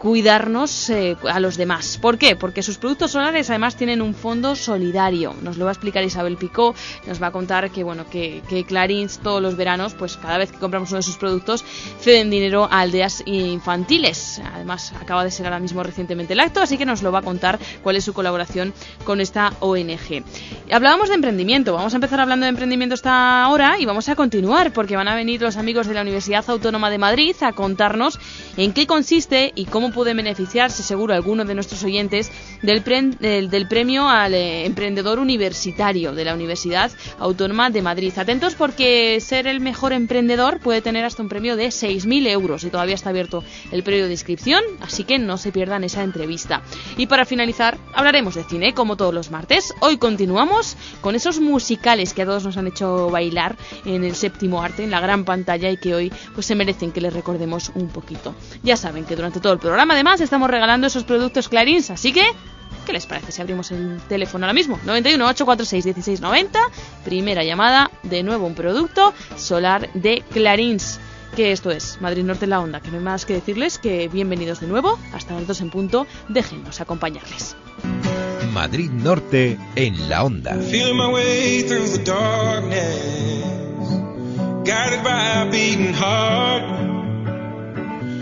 cuidarnos eh, a los demás. ¿Por qué? Porque sus productos solares además tienen un fondo solidario. Nos lo va a explicar Isabel Picó, nos va a contar que bueno, que, que Clarins todos los veranos, pues cada vez que compramos uno de sus productos, ceden dinero a aldeas infantiles. Además, acaba de ser ahora mismo recientemente el acto, así que nos lo va a contar cuál es su colaboración con esta ONG. Hablábamos de emprendimiento, vamos a empezar hablando de emprendimiento esta hora y vamos a continuar porque van a venir los amigos de la Universidad Autónoma de Madrid a contarnos en qué consiste y cómo puede beneficiarse, seguro, alguno de nuestros oyentes del, del, premio al eh, emprendedor universitario de la Universidad Autónoma de Madrid. Atentos porque ser el mejor emprendedor puede tener hasta un premio de 6.000 euros y todavía está abierto el periodo de inscripción, así que no se pierdan esa entrevista. Y para finalizar, hablaremos de cine, como todos los martes. Hoy continuamos con esos musicales que a todos nos han hecho bailar en el séptimo arte, en la gran pantalla y que hoy pues se merecen que les recordemos un poquito. Ya saben que durante todo el programa además estamos regalando esos productos Clarins, así que ¿qué les parece si abrimos el teléfono ahora mismo? 91 846 1690, primera llamada, de nuevo un producto solar de Clarins. Que esto es Madrid Norte en la Onda, que no hay más que decirles que bienvenidos de nuevo, hasta las 2 en punto, déjennos acompañarles. Madrid Norte en la Onda.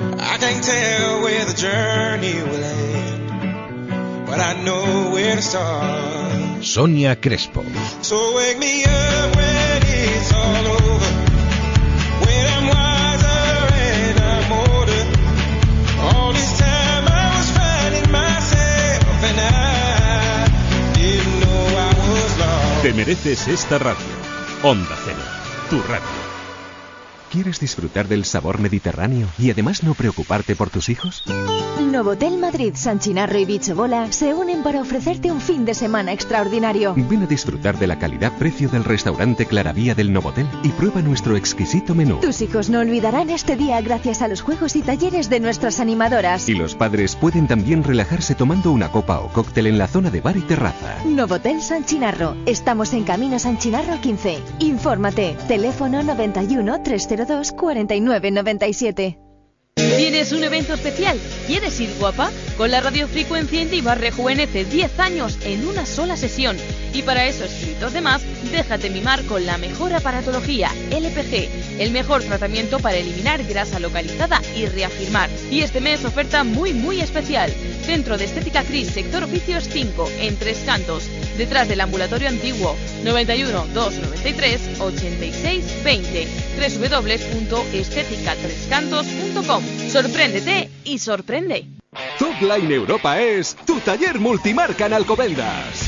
I can't tell where the journey will end, but I know where to start. Sonia Crespo. So wake me up when it's all over. When I'm wiser and I'm older. All this time I was finding myself and I didn't know I was lost. Te mereces esta radio. Onda Cero, tu radio. ¿Quieres disfrutar del sabor mediterráneo y además no preocuparte por tus hijos? Novotel Madrid, San Chinarro y Bichobola se unen para ofrecerte un fin de semana extraordinario. Ven a disfrutar de la calidad-precio del restaurante Claravía del Novotel y prueba nuestro exquisito menú. Tus hijos no olvidarán este día gracias a los juegos y talleres de nuestras animadoras. Y los padres pueden también relajarse tomando una copa o cóctel en la zona de bar y terraza. Novotel San Chinarro. Estamos en Camino San Chinarro 15. Infórmate. Teléfono 91 300 02 49 97. ¿Tienes un evento especial? ¿Quieres ir guapa? Con la radiofrecuencia Indiva rejuvenece 10 años en una sola sesión. Y para eso, escritos de más, déjate mimar con la mejor aparatología LPG, el mejor tratamiento para eliminar grasa localizada y reafirmar. Y este mes oferta muy muy especial. Centro de Estética Cris, sector oficios 5, en Tres Cantos, detrás del ambulatorio antiguo, 91 293 86 20 www.esteticatrescantos.com Sorpréndete y sorprende. Topline Europa es tu taller multimarca en Alcobendas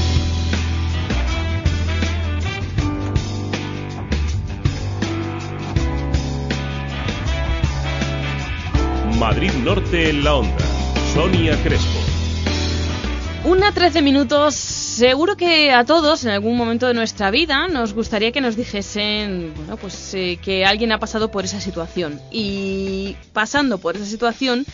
Madrid Norte en la onda. Sonia Crespo. Una 13 minutos. Seguro que a todos en algún momento de nuestra vida nos gustaría que nos dijesen, bueno, pues eh, que alguien ha pasado por esa situación. Y pasando por esa situación,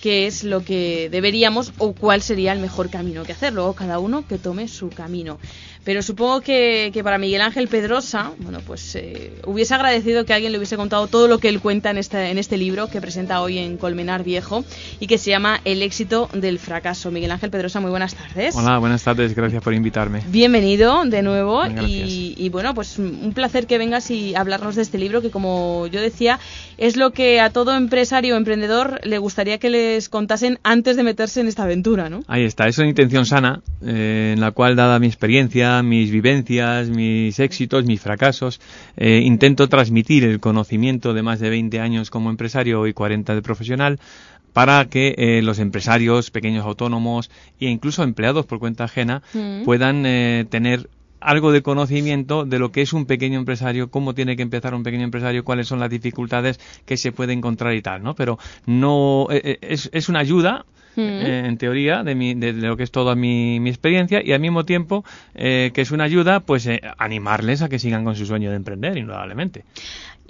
qué es lo que deberíamos o cuál sería el mejor camino que hacer. Luego cada uno que tome su camino. Pero supongo que, que para Miguel Ángel Pedrosa, bueno, pues eh, hubiese agradecido que alguien le hubiese contado todo lo que él cuenta en este, en este libro que presenta hoy en Colmenar Viejo y que se llama El éxito del fracaso. Miguel Ángel Pedrosa, muy buenas tardes. Hola, buenas tardes, gracias por invitarme. Bienvenido de nuevo y, y, bueno, pues un placer que vengas y hablarnos de este libro que como yo decía es lo que a todo empresario o emprendedor le gustaría que les contasen antes de meterse en esta aventura, ¿no? Ahí está, es una intención sana eh, en la cual dada mi experiencia mis vivencias, mis éxitos, mis fracasos. Eh, intento transmitir el conocimiento de más de 20 años como empresario y 40 de profesional para que eh, los empresarios, pequeños autónomos e incluso empleados por cuenta ajena mm. puedan eh, tener algo de conocimiento de lo que es un pequeño empresario, cómo tiene que empezar un pequeño empresario, cuáles son las dificultades que se puede encontrar y tal, ¿no? Pero no es, es una ayuda eh, en teoría, de, mi, de, lo que es toda mi, mi experiencia y al mismo tiempo eh, que es una ayuda, pues eh, animarles a que sigan con su sueño de emprender, indudablemente.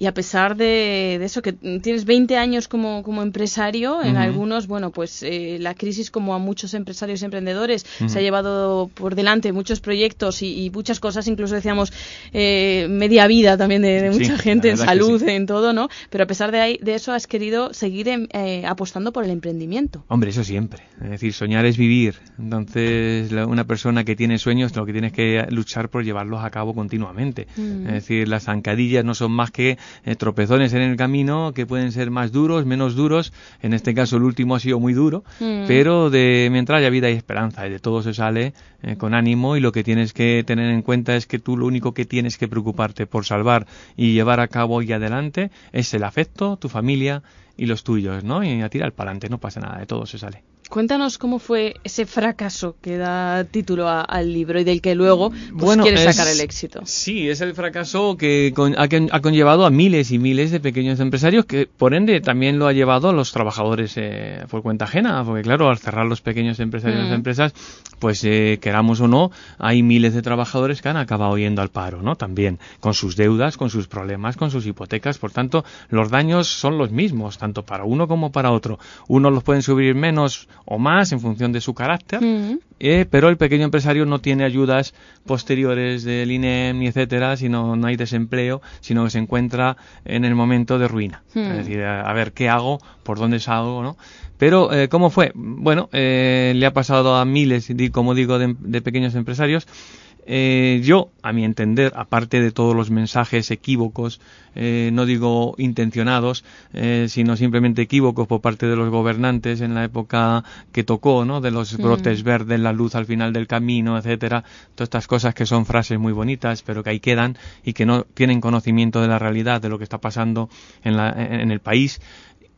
Y a pesar de, eso, que tienes 20 años como, como empresario, en algunos, bueno, pues eh, la crisis, como a muchos empresarios y emprendedores, se ha llevado por delante muchos proyectos y, muchas cosas, incluso decíamos eh, media vida también de, mucha gente en salud, en todo, ¿no? Pero a pesar de, ahí, de eso, has querido seguir eh, apostando por el emprendimiento. Hombre, eso siempre. Es decir, soñar es vivir. Entonces, una persona que tiene sueños, lo que tiene que luchar por llevarlos a cabo continuamente. Mm. Es decir, las zancadillas no son más que eh, tropezones en el camino que pueden ser más duros, menos duros. En este caso el último ha sido muy duro, mm. pero de mientras haya vida y esperanza y de todo se sale eh, con ánimo y lo que tienes que tener en cuenta es que tú lo único que tienes que preocuparte por salvar y llevar a cabo y adelante es el afecto, tu familia y los tuyos, ¿no? Y a tirar para adelante, no pasa nada, de todo se sale. Cuéntanos cómo fue ese fracaso que da título al libro y del que luego pues, quieres sacar el éxito. Sí, es el fracaso que ha, conllevado a miles y miles de pequeños empresarios, que por ende también lo ha llevado a los trabajadores eh, por cuenta ajena, porque claro, al cerrar los pequeños empresarios y mm. empresas, pues eh, queramos o no, hay miles de trabajadores que han acabado yendo al paro, ¿no? También, con sus deudas, con sus problemas, con sus hipotecas, por tanto, los daños son los mismos, tanto para uno como para otro. Unos los pueden subir menos o más en función de su carácter, mm. eh, pero el pequeño empresario no tiene ayudas posteriores del INEM ni etcétera, sino no hay desempleo, sino que se encuentra en el momento de ruina. Mm. Es decir, a, ver qué hago, por dónde salgo, ¿no? Pero, eh, ¿cómo fue? Bueno, eh, le ha pasado a miles, como digo, de pequeños empresarios eh, yo, a mi entender, aparte de todos los mensajes equívocos, eh, no digo intencionados, eh, sino simplemente equívocos por parte de los gobernantes en la época que tocó, ¿no? De los brotes verdes, la luz al final del camino, etcétera, todas estas cosas que son frases muy bonitas, pero que ahí quedan y que no tienen conocimiento de la realidad, de lo que está pasando en, la, en el país.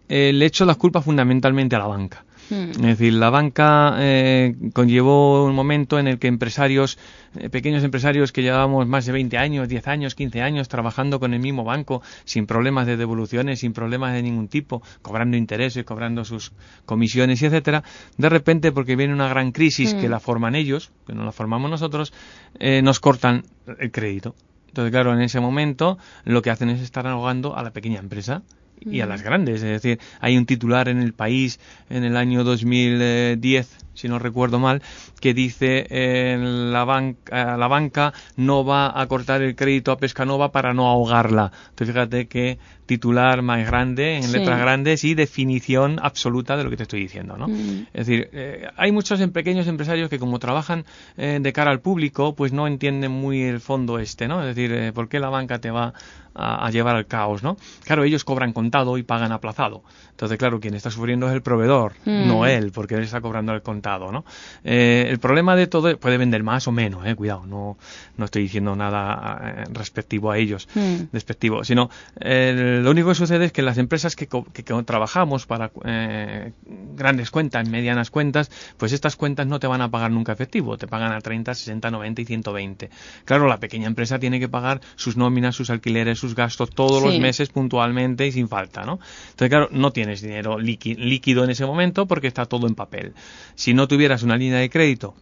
le echo las culpas fundamentalmente a la banca. Hmm. Es decir, la banca eh, conllevó un momento en el que empresarios, eh, pequeños empresarios que llevábamos más de 20 años, 10 años, 15 años trabajando con el mismo banco, sin problemas de devoluciones, sin problemas de ningún tipo, cobrando intereses, cobrando sus comisiones y etcétera, de repente, porque viene una gran crisis que hmm. la forman ellos, que no la formamos nosotros, eh, nos cortan el crédito. Entonces, claro, en ese momento lo que hacen es estar ahogando a la pequeña empresa y a las grandes. Es decir, hay un titular en el país en el año 2010, si no recuerdo mal, que dice eh, la, banca, la banca no va a cortar el crédito a Pescanova para no ahogarla. Entonces fíjate qué titular más grande, en Sí. letras grandes y definición absoluta de lo que te estoy diciendo, ¿no? Mm. Es decir, eh, hay muchos em- pequeños empresarios que como trabajan eh, de cara al público, pues no entienden muy el fondo este, ¿no? Es decir, eh, ¿por qué la banca te va a, a llevar al caos, ¿no? Claro, ellos cobran contado y pagan aplazado. Entonces, claro, quien está sufriendo es el proveedor, Mm. no él, porque él está cobrando el contado, ¿no? Eh, el problema de todo puede vender más o menos, eh, cuidado, no, no estoy diciendo nada eh, respectivo a ellos, Mm. despectivo, sino eh, lo único que sucede es que las empresas que, co- que- que trabajamos para grandes cuentas, medianas cuentas, pues estas cuentas no te van a pagar nunca efectivo, te pagan a 30, 60, 90 y 120. Claro, la pequeña empresa tiene que pagar sus nóminas, sus alquileres, sus gastos todos los meses puntualmente y sin falta, ¿no? Entonces, claro, no tienes dinero líqui- líquido en ese momento porque está todo en papel. Si no tuvieras una línea de crédito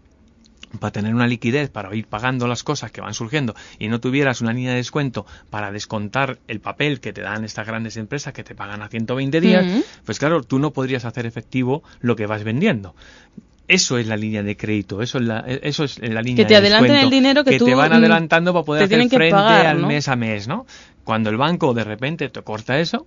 para tener una liquidez para ir pagando las cosas que van surgiendo y no tuvieras una línea de descuento para descontar el papel que te dan estas grandes empresas que te pagan a 120 días, pues claro, tú no podrías hacer efectivo lo que vas vendiendo. Eso es la línea de crédito, eso es la, eso es la línea Que te de adelanten descuento, el dinero que tú, te van mm, adelantando para poder hacer frente pagar, al ¿no? mes a mes, ¿no? Cuando el banco de repente te corta eso,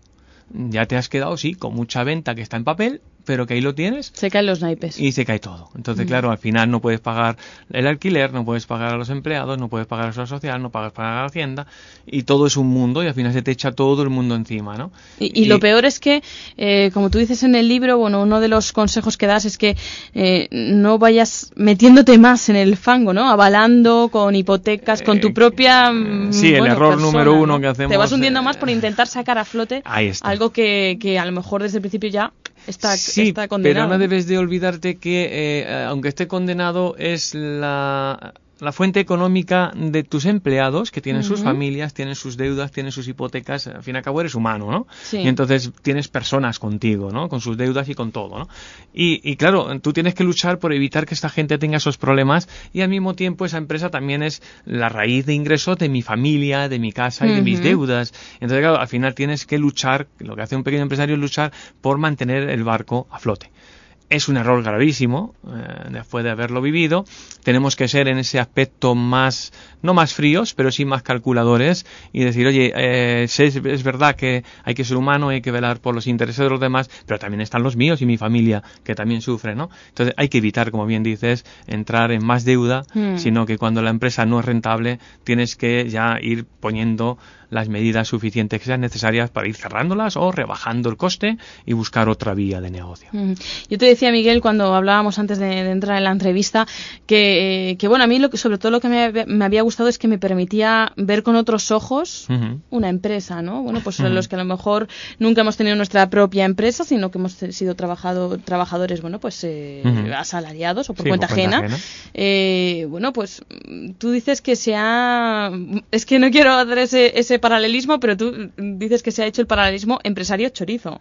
ya te has quedado, sí, con mucha venta que está en papel, pero que ahí lo tienes Se caen los naipes. y se cae todo. Entonces, Mm. claro, al final no puedes pagar el alquiler, no puedes pagar a los empleados, no puedes pagar a la seguridad social, no puedes pagar a la hacienda y todo es un mundo y al final se te echa todo el mundo encima, ¿no? Y, y lo peor es que, eh, como tú dices en el libro, bueno, uno de los consejos que das es que eh, no vayas metiéndote más en el fango, ¿no? Avalando con hipotecas, con tu propia. mm, Eh, sí, el error persona, número uno ¿no? que hacemos, Te vas hundiendo eh, más por intentar sacar a flote Ahí está. algo que, que a lo mejor desde el principio ya está, Sí, está condenado. pero no debes de olvidarte que, eh, eh, aunque esté condenado, es la, la fuente económica de tus empleados, que tienen sus familias, tienen sus deudas, tienen sus hipotecas. Al fin y al cabo eres humano, ¿no? Sí. Y entonces tienes personas contigo, ¿no? Con sus deudas y con todo, ¿no? Y, y claro, tú tienes que luchar por evitar que esta gente tenga esos problemas y al mismo tiempo esa empresa también es la raíz de ingreso de mi familia, de mi casa y de mis deudas. Entonces, claro, al final tienes que luchar, lo que hace un pequeño empresario es luchar por mantener el barco a flote. Es un error gravísimo, eh, después de haberlo vivido. Tenemos que ser en ese aspecto más, no más fríos, pero sí más calculadores y decir, oye, eh, es, es verdad que hay que ser humano, hay que velar por los intereses de los demás, pero también están los míos y mi familia, que también sufre, ¿no? Entonces hay que evitar, como bien dices, entrar en más deuda, Mm. sino que cuando la empresa no es rentable, tienes que ya ir poniendo las medidas suficientes que sean necesarias para ir cerrándolas o rebajando el coste y buscar otra vía de negocio. Mm. Yo te decía, Miguel, cuando hablábamos antes de, de entrar en la entrevista, que, eh, que, bueno, a mí lo que, sobre todo lo que me, había- me había gustado es que me permitía ver con otros ojos una empresa, ¿no? Bueno, pues Ujú. los que a lo mejor nunca hemos tenido nuestra propia empresa, sino que hemos sido trabajado, trabajadores, bueno, pues eh, asalariados o por Sí, cuenta por cuenta ajena. ajena. Eh, bueno, pues tú dices que se ha... Es que no quiero hacer ese, ese paralelismo, pero tú dices que se ha hecho el paralelismo empresario-chorizo.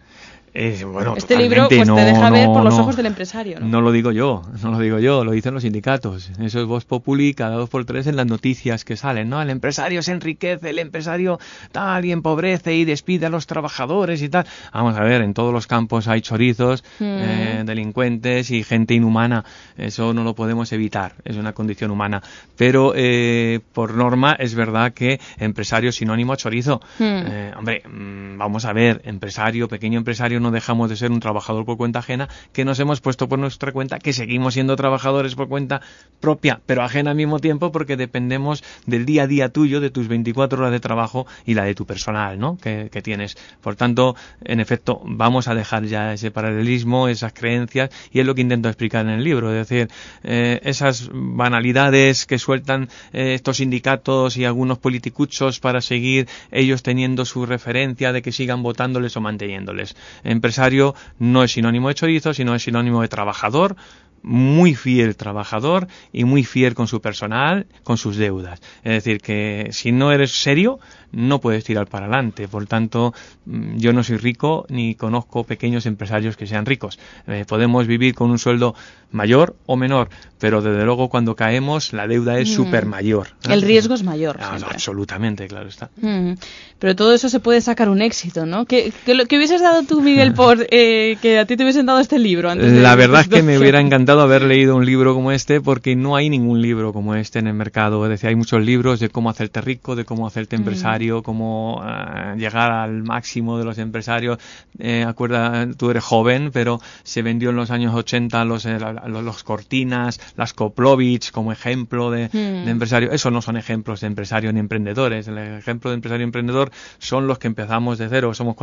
Eh, bueno, Este libro pues no, te deja ver por los no. ojos del empresario, ¿no? No lo digo yo, no lo digo yo, lo dicen los sindicatos. Eso es voz populi cada dos por tres en las noticias que salen, ¿no? El empresario se enriquece, el empresario tal y empobrece y despide a los trabajadores y tal. Vamos a ver, en todos los campos hay chorizos, Mm. eh, delincuentes y gente inhumana. Eso no lo podemos evitar, es una condición humana. Pero eh, por norma es verdad que empresario es sinónimo a chorizo. Mm. Hombre, mm, vamos a ver, empresario, pequeño empresario, no dejamos de ser un trabajador por cuenta ajena, que nos hemos puesto por nuestra cuenta, que seguimos siendo trabajadores por cuenta propia, pero ajena al mismo tiempo porque dependemos del día a día tuyo, de tus 24 horas de trabajo y la de tu personal, ¿no? Que, que tienes. Por tanto, en efecto, vamos a dejar ya ese paralelismo, esas creencias, y es lo que intento explicar en el libro, es decir, eh, esas banalidades que sueltan eh, estos sindicatos y algunos politicuchos para seguir ellos teniendo su referencia de que sigan votándoles o manteniéndoles. Empresario no es sinónimo de chorizo, sino es sinónimo de trabajador, muy fiel trabajador y muy fiel con su personal, con sus deudas. Es decir, que si no eres serio, no puedes tirar para adelante. Por tanto, mm, yo no soy rico ni conozco pequeños empresarios que sean ricos. Eh, podemos vivir con un sueldo mayor o menor, pero desde luego cuando caemos la deuda es Mm. súper mayor. El riesgo es mayor. Ah, absolutamente, claro está. Mm. Pero todo eso se puede sacar un éxito, ¿no? ¿Qué, qué, lo- qué hubieses dado tú, Miguel, por eh, que a ti te hubiesen dado este libro? Antes de- La verdad es que me hubiera encantado encantado haber leído un libro como este porque no hay ningún libro como este en el mercado. Es decir, hay muchos libros de cómo hacerte rico, de cómo hacerte empresario, cómo eh, llegar al máximo de los empresarios. Eh, acuerda, tú eres joven, pero se vendió en los años 80 los, eh, los, cortinas, las Koplovich como ejemplo de, de empresario. Eso no son ejemplos de empresario ni emprendedores. El ejemplo de empresario y emprendedor son los que empezamos de cero. Somos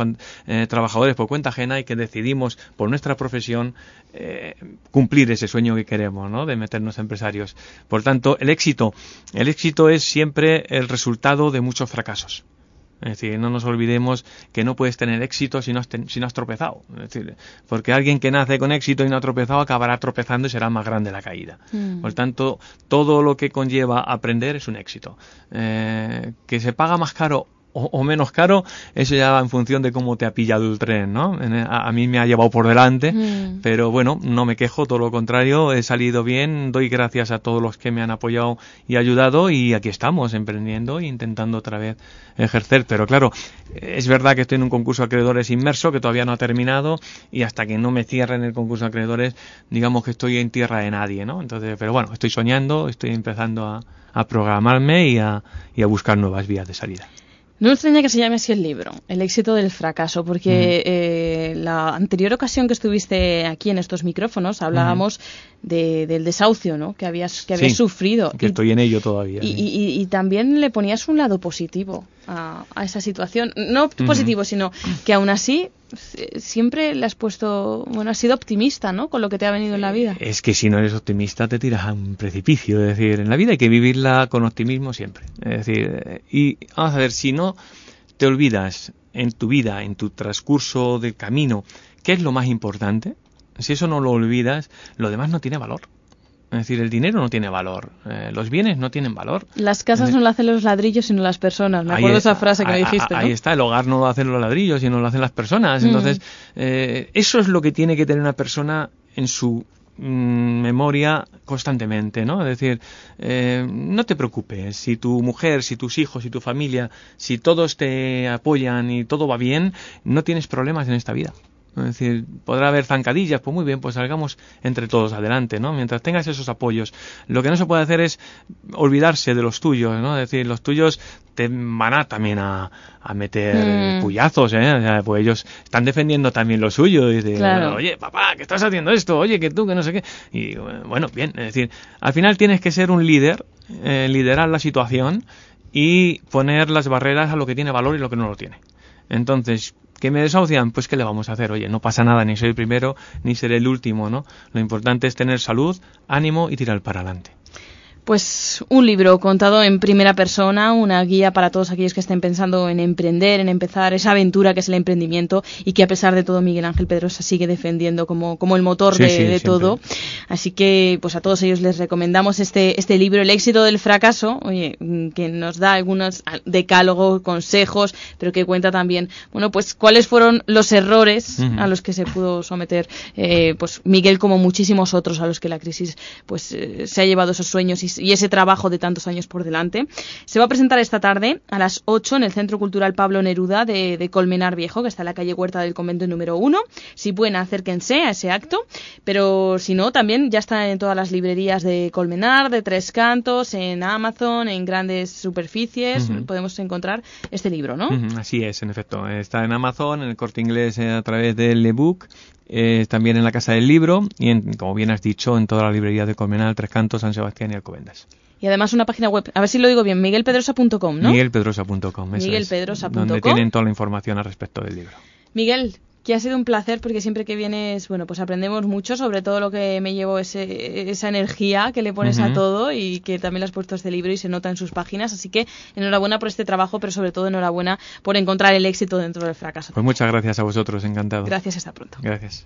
trabajadores por cuenta ajena y que decidimos por nuestra profesión eh, cumplir ese sueño que queremos, ¿no? De meternos empresarios. Por tanto, el éxito, el éxito es siempre el resultado de muchos fracasos. Es decir, no nos olvidemos que no puedes tener éxito si no has, si no has tropezado. Es decir, porque alguien que nace con éxito y no ha tropezado acabará tropezando y será más grande la caída. Mm. Por tanto, todo lo que conlleva aprender es un éxito. Eh, que se paga más caro o, menos caro, eso ya va en función de cómo te ha pillado el tren, ¿no? A, mí me ha llevado por delante, mm. pero bueno, no me quejo, todo lo contrario, he salido bien, doy gracias a todos los que me han apoyado y ayudado y aquí estamos, emprendiendo e intentando otra vez ejercer. Pero claro, es verdad que estoy en un concurso de acreedores inmerso que todavía no ha terminado y hasta que no me cierren el concurso de acreedores, digamos que estoy en tierra de nadie, ¿no? Entonces, pero bueno, estoy soñando, estoy empezando a, programarme y a buscar nuevas vías de salida. No me extraña que se llame así el libro, El éxito del fracaso, porque eh, la anterior ocasión que estuviste aquí en estos micrófonos hablábamos de, del desahucio ¿no? que habías, que habías sufrido. Que estoy en ello todavía. Y, también le ponías un lado positivo a, esa situación. No positivo, sino que aún así siempre le has puesto, bueno, has sido optimista, ¿no? Con lo que te ha venido en la vida. Es que si no eres optimista te tiras a un precipicio, es decir, en la vida hay que vivirla con optimismo siempre. Es decir, y vamos a ver, si no te olvidas en tu vida, en tu transcurso de camino, qué es lo más importante, si eso no lo olvidas, lo demás no tiene valor. Es decir, el dinero no tiene valor, eh, los bienes no tienen valor. Las casas no lo hacen los ladrillos, sino las personas. Me acuerdo esa frase que me dijiste. Ahí está, el hogar no lo hacen los ladrillos, sino lo hacen las personas. Mm. Entonces, eh, eso es lo que tiene que tener una persona en su mm, memoria constantemente, ¿no? Es decir, eh, no te preocupes, si tu mujer, si tus hijos, si tu familia, si todos te apoyan y todo va bien, no tienes problemas en esta vida. Es decir, podrá haber zancadillas, pues muy bien, pues salgamos entre todos adelante, ¿no? Mientras tengas esos apoyos. Lo que no se puede hacer es olvidarse de los tuyos, ¿no? Es decir, los tuyos te van a también a, meter mm. puyazos, ¿eh? pues ellos están defendiendo también lo suyo. Y oye, papá, que estás haciendo esto, oye, que tú, que no sé qué. Y bueno, bien, es decir, al final tienes que ser un líder, eh, liderar la situación y poner las barreras a lo que tiene valor y lo que no lo tiene. Entonces, ¿Que me desahucian? Pues ¿qué le vamos a hacer? Oye, no pasa nada, ni soy el primero, ni seré el último, ¿no? Lo importante es tener salud, ánimo y tirar para adelante. Pues un libro contado en primera persona, una guía para todos aquellos que estén pensando en emprender, en empezar esa aventura que es el emprendimiento y que a pesar de todo Miguel Ángel Pedrosa sigue defendiendo como, como el motor de, todo. Así que pues a todos ellos les recomendamos este, este libro, El éxito del fracaso, oye, que nos da algunos decálogos, consejos, pero que cuenta también, bueno, pues cuáles fueron los errores a los que se pudo someter eh, pues Miguel como muchísimos otros a los que la crisis pues eh, se ha llevado esos sueños y y ese trabajo de tantos años por delante. Se va a presentar esta tarde a las 8 en el Centro Cultural Pablo Neruda de, Colmenar Viejo, que está en la calle Huerta del Convento número 1. Si pueden, acérquense a ese acto, pero si no, también ya está en todas las librerías de Colmenar, de Tres Cantos, en Amazon, en grandes superficies. Podemos encontrar este libro, ¿no? Así es, en efecto. Está en Amazon, en el corte inglés eh, a través del ebook eh, también en la Casa del Libro y, en, como bien has dicho, en toda la librería de Colmenar, Tres Cantos, San Sebastián y Alcobendas. Y además una página web, a ver si lo digo bien, miguelpedrosa.com, ¿no? Miguelpedrosa.com, Miguelpedrosa.com. Donde tienen toda la información al respecto del libro. Miguel, que ha sido un placer porque siempre que vienes, bueno, pues aprendemos mucho, sobre todo lo que me llevo ese, esa energía que le pones a todo y que también le has puesto este libro y se nota en sus páginas. Así que enhorabuena por este trabajo, pero sobre todo enhorabuena por encontrar el éxito dentro del fracaso. Pues muchas gracias a vosotros, encantado. Gracias, hasta pronto. Gracias.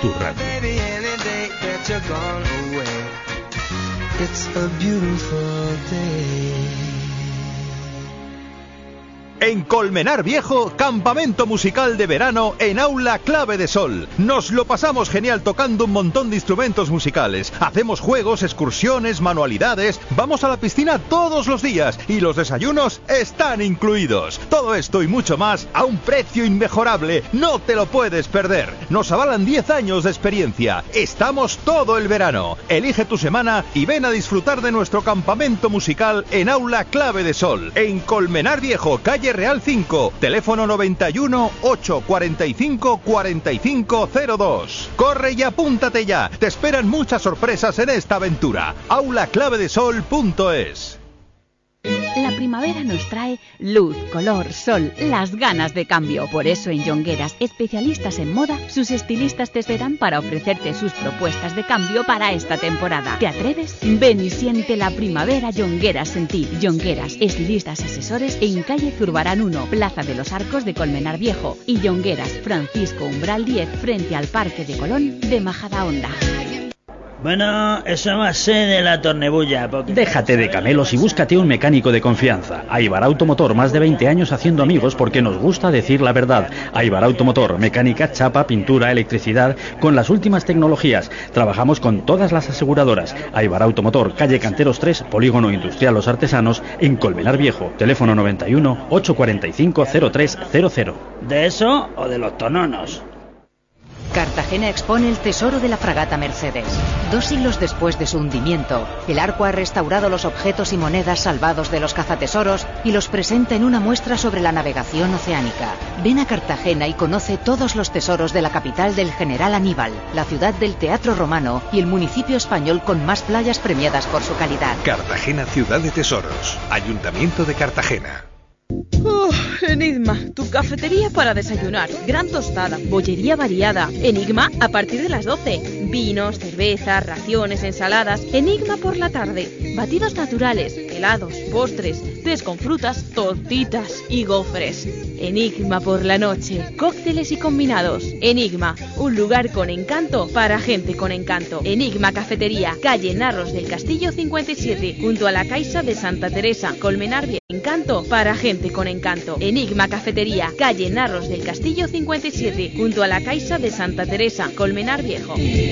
tu radio. It's a beautiful day. En Colmenar Viejo, campamento musical de verano en aula clave de sol. Nos lo pasamos genial tocando un montón de instrumentos musicales. Hacemos juegos, excursiones, manualidades. Vamos a la piscina todos los días y los desayunos están incluidos. Todo esto y mucho más a un precio inmejorable. No te lo puedes perder. Nos avalan 10 años de experiencia. Estamos todo el verano. Elige tu semana y ven a disfrutar de nuestro campamento musical en aula clave de sol. En Colmenar Viejo, calle Real 5, teléfono 91 845 4502. Corre y apúntate ya. Te esperan muchas sorpresas en esta aventura. aulaclavedesol.es. La primavera nos trae luz, color, sol, las ganas de cambio. Por eso en Yongueras, especialistas en moda, sus estilistas te esperan para ofrecerte sus propuestas de cambio para esta temporada. ¿Te atreves? Ven y siente la primavera Yongueras en ti. Yongueras, estilistas asesores en calle Zurbarán 1, Plaza de los Arcos de Colmenar Viejo. Y Yongueras, Francisco Umbral 10, frente al Parque de Colón de Majadahonda. Bueno, eso va a ser de la tornebulla. porque- Déjate de camelos y búscate un mecánico de confianza. Aibar Automotor, más de 20 años haciendo amigos porque nos gusta decir la verdad. Aibar Automotor, mecánica, chapa, pintura, electricidad, con las últimas tecnologías. Trabajamos con todas las aseguradoras. Aibar Automotor, calle Canteros 3, Polígono Industrial Los Artesanos, en Colmenar Viejo. Teléfono 91 845 0300. ¿De eso o de los tononos? Cartagena expone el tesoro de la fragata Mercedes. Dos siglos después de su hundimiento, el arco ha restaurado los objetos y monedas salvados de los cazatesoros y los presenta en una muestra sobre la navegación oceánica. Ven a Cartagena y conoce todos los tesoros de la capital del general Aníbal, la ciudad del teatro romano y el municipio español con más playas premiadas por su calidad. Cartagena Ciudad de Tesoros. Ayuntamiento de Cartagena. Enigma, tu cafetería para desayunar. Gran tostada, bollería variada. Enigma a partir de las 12. Vinos, cervezas, raciones, ensaladas. Enigma por la tarde. Batidos naturales, helados, postres, tés con frutas, tortitas y gofres. Enigma por la noche. Cócteles y combinados. Enigma, un lugar con encanto para gente con encanto. Enigma Cafetería, calle Narros del Castillo 57, junto a la Caixa de Santa Teresa, Colmenar Viejo. Encanto para gente con encanto. Enigma Cafetería, calle Narros del Castillo 57, junto a la Caixa de Santa Teresa, Colmenar Viejo.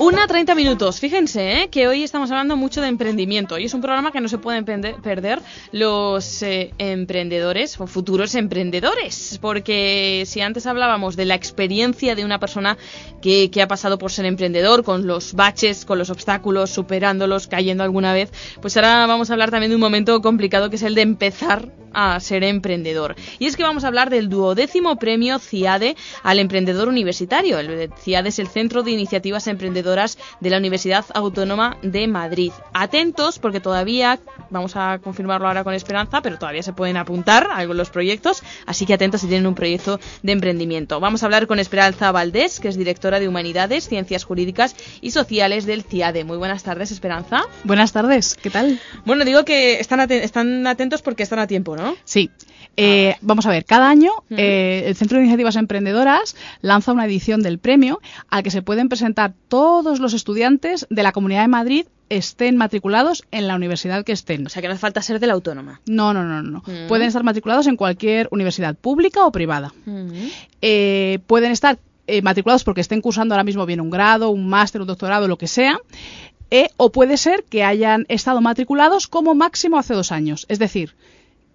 Una 30 minutos. Fíjense ¿eh? que hoy estamos hablando mucho de emprendimiento y es un programa que no se pueden perder los eh, emprendedores o futuros emprendedores. Porque si antes hablábamos de la experiencia de una persona que ha pasado por ser emprendedor, con los baches, con los obstáculos, superándolos, cayendo alguna vez, pues ahora vamos a hablar también de un momento complicado que es el de empezar a ser emprendedor. Y es que vamos a hablar del duodécimo premio CIADE al emprendedor universitario. El CIADE es el Centro de Iniciativas Emprendedoras de la Universidad Autónoma de Madrid. Atentos porque todavía, vamos a confirmarlo ahora con esperanza, pero todavía se pueden apuntar a los proyectos, así que atentos si tienen un proyecto de emprendimiento. Vamos a hablar con Esperanza Valdés, que es directora de Humanidades, Ciencias Jurídicas y Sociales del CIADE. Muy buenas tardes, Esperanza. Buenas tardes, ¿qué tal? Bueno, digo que están, aten- están atentos porque están a tiempo, ¿no? Sí. Eh, vamos a ver, cada año eh, el Centro de Iniciativas Emprendedoras lanza una edición del premio al que se pueden presentar todos los estudiantes de la Comunidad de Madrid estén matriculados en la universidad que estén. O sea, que no hace falta ser de la autónoma. No, no, no, no. Mm. Pueden estar matriculados en cualquier universidad pública o privada. Eh, pueden estar eh, matriculados porque estén cursando ahora mismo bien un grado, un máster, un doctorado, lo que sea. eh, o puede ser que hayan estado matriculados como máximo hace dos años. Es decir,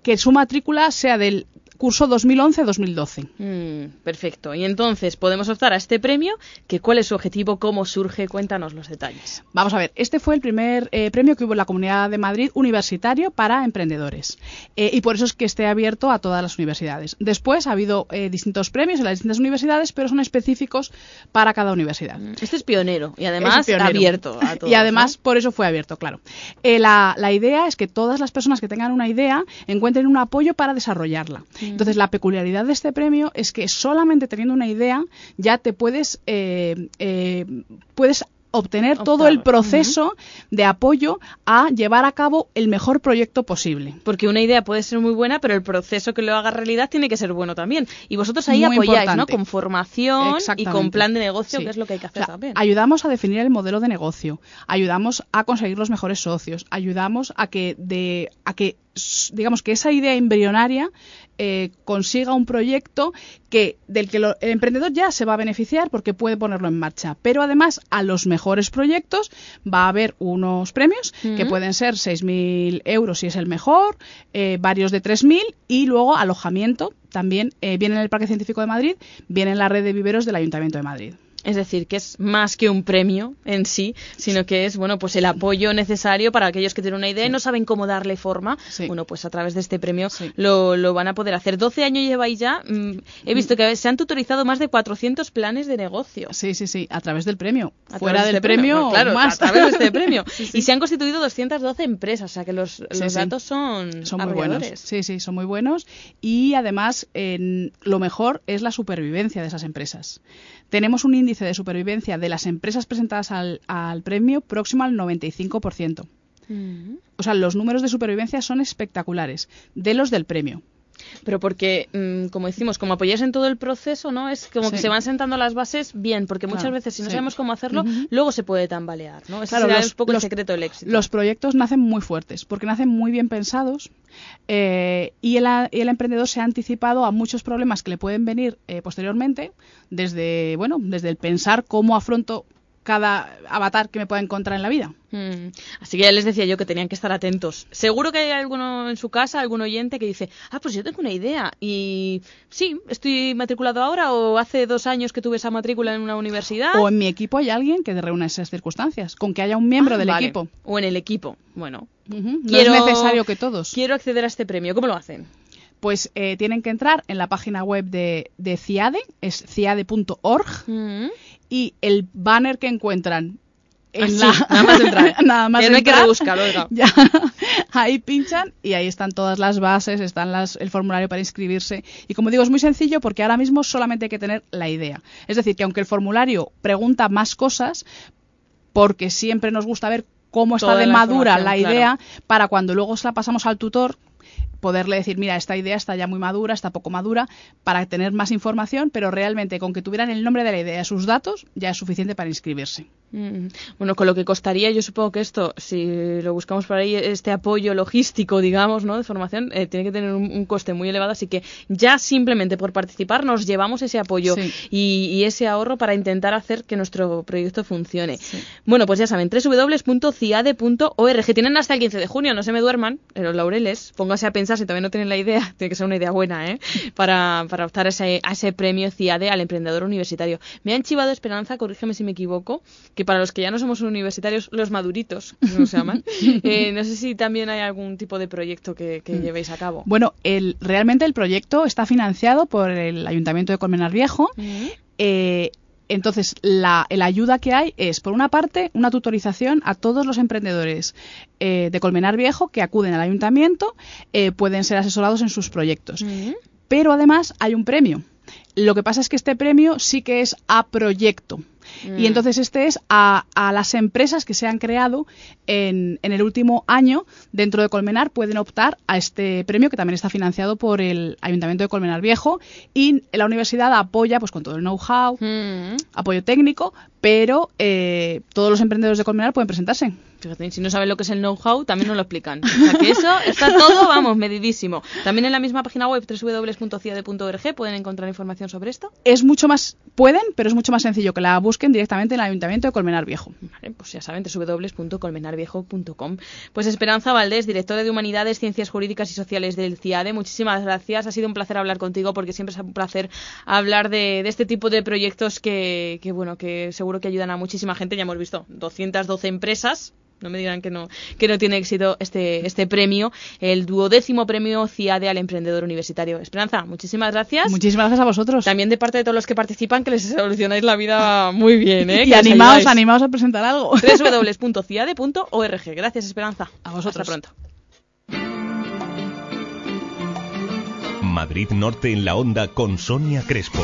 que su matrícula sea del curso 2011-2012. Mm, perfecto. Y entonces podemos optar a este premio. Que ¿Cuál es su objetivo? ¿Cómo surge? Cuéntanos los detalles. Vamos a ver, este fue el primer eh, premio que hubo en la Comunidad de Madrid universitario para emprendedores. Eh, y por eso es que esté abierto a todas las universidades. Después ha habido eh, distintos premios en las distintas universidades, pero son específicos para cada universidad. Este es pionero y además Es pionero. abierto a todos. y además, por eso fue abierto, claro. La, la idea es que todas las personas que tengan una idea encuentren un apoyo para desarrollarla. Entonces, la peculiaridad de este premio es que solamente teniendo una idea ya te puedes, eh, eh, puedes obtener todo el proceso de apoyo a llevar a cabo el mejor proyecto posible. Porque una idea puede ser muy buena, pero el proceso que lo haga realidad tiene que ser bueno también. Y vosotros ahí Muy apoyáis, importante. ¿no? Con formación y con plan de negocio, Sí. que es lo que hay que hacer O sea, también. Ayudamos a definir el modelo de negocio, ayudamos a conseguir los mejores socios, ayudamos a que de a que digamos que esa idea embrionaria eh, consiga un proyecto que del que lo- el emprendedor ya se va a beneficiar porque puede ponerlo en marcha. Pero además a los mejores proyectos va a haber unos premios que pueden ser 6.000 euros si es el mejor, eh, varios de 3.000 y luego alojamiento también eh, viene en el Parque Científico de Madrid, viene en la red de viveros del Ayuntamiento de Madrid. Es decir, que es más que un premio en sí, sino que es bueno pues el apoyo necesario para aquellos que tienen una idea y no saben cómo darle forma. Bueno, pues a través de este premio lo, lo van a poder hacer. 12 años lleváis ya. mm, he visto que se han tutorizado más de 400 planes de negocio. Sí, sí, sí, a través del premio. A Fuera del este premio, claro, más. a través de este premio. Sí, sí. Y se han constituido 212 empresas, o sea que los, los Sí, sí. datos son, son muy buenos. Sí, sí, son muy buenos. Y además, en- lo mejor es la supervivencia de esas empresas. Tenemos un índice de supervivencia de las empresas presentadas al, al premio próximo al 95%. Mm. O sea, los números de supervivencia son espectaculares, de los del premio. Pero porque, mm, como decimos, como apoyáis en todo el proceso, ¿no? Es como que se van sentando las bases bien, porque muchas Claro, veces si no sí. sabemos cómo hacerlo, luego se puede tambalear, ¿no? Ese Claro, los- un poco los- el secreto del éxito. Los proyectos nacen muy fuertes, porque nacen muy bien pensados eh, y, el, el emprendedor se ha anticipado a muchos problemas que le pueden venir eh, posteriormente, desde, bueno, desde el pensar cómo afronto cada avatar que me pueda encontrar en la vida. Mm. Así que ya les decía yo que tenían que estar atentos. Seguro que hay alguno en su casa, algún oyente que dice, ah, pues yo tengo una idea y sí, estoy matriculado ahora o hace dos años que tuve esa matrícula en una universidad. O en mi equipo hay alguien que reúna esas circunstancias, con que haya un miembro Ah, del vale. equipo. O en el equipo. Bueno, No Quiero- es necesario que todos. quiero acceder a este premio. ¿Cómo lo hacen? Pues eh, tienen que entrar en la página web de, de CIADE, es ciade.org. y el banner que encuentran en la... nada más entrar. nada más Ya no hay que entrar, rebuscar, oiga. ya, ahí pinchan y ahí están todas las bases, están las, el formulario para inscribirse. Y como digo, es muy sencillo porque ahora mismo solamente hay que tener la idea. Es decir, que aunque el formulario pregunta más cosas, porque siempre nos gusta ver cómo está Toda de madura la claro. idea para cuando luego se la pasamos al tutor poderle decir, mira, esta idea está ya muy madura, está poco madura, para tener más información, pero realmente con que tuvieran el nombre de la idea sus datos ya es suficiente para inscribirse. Mm, Bueno, con lo que costaría, yo supongo que esto, si lo buscamos por ahí, este apoyo logístico, digamos, ¿no? De formación, eh, tiene que tener un, un coste muy elevado, así que ya simplemente por participar nos llevamos ese apoyo Sí. y, y ese ahorro para intentar hacer que nuestro proyecto funcione. Bueno, pues ya saben, www.ciade.org. Tienen hasta el 15 de junio, no se me duerman, en los laureles, póngase a pensar si todavía no tienen la idea, tiene que ser una idea buena, ¿eh? Para, para optar a ese, a ese premio CIADE al emprendedor universitario. Me han chivado Esperanza, corrígeme si me equivoco, que para los que ya no somos universitarios, los maduritos, como se llaman, eh, no sé si también hay algún tipo de proyecto que, que llevéis a cabo. Bueno, el, realmente el proyecto está financiado por el Ayuntamiento de Colmenar Viejo. Eh, entonces, la, la ayuda que hay es, por una parte, una tutorización a todos los emprendedores eh, de Colmenar Viejo que acuden al ayuntamiento, eh, pueden ser asesorados en sus proyectos. Pero además hay un premio. Lo que pasa es que este premio sí que es a proyecto. Mm. Y entonces este es a, a las empresas que se han creado en, en el último año dentro de Colmenar pueden optar a este premio que también está financiado por el Ayuntamiento de Colmenar Viejo y la universidad apoya pues con todo el know-how, Mm. apoyo técnico, pero eh, todos los emprendedores de Colmenar pueden presentarse. Fíjate, si no saben lo que es el know-how, también nos lo explican. O sea que eso está todo, vamos, medidísimo. También en la misma página web, www.ciade.org, pueden encontrar información sobre esto. Es mucho más, pueden, pero es mucho más sencillo que la busquen directamente en el Ayuntamiento de Colmenar Viejo. Vale, pues ya saben, www.colmenarviejo.com. Pues Esperanza Valdés, directora de Humanidades, Ciencias Jurídicas y Sociales del CIADE, muchísimas gracias. Ha sido un placer hablar contigo porque siempre es un placer hablar de, de este tipo de proyectos que, que, bueno, que seguro que ayudan a muchísima gente. Ya hemos visto 212 empresas. No me digan que no, que no tiene éxito este, este premio, el duodécimo premio CIADE al emprendedor universitario. Esperanza, muchísimas gracias. Muchísimas gracias a vosotros. También de parte de todos los que participan, que les solucionáis la vida muy bien, ¿eh? y Que animaos, animaos a presentar algo. www.ciade.org. Gracias, Esperanza. A vosotros. Hasta pronto. Madrid Norte en la onda con Sonia Crespo.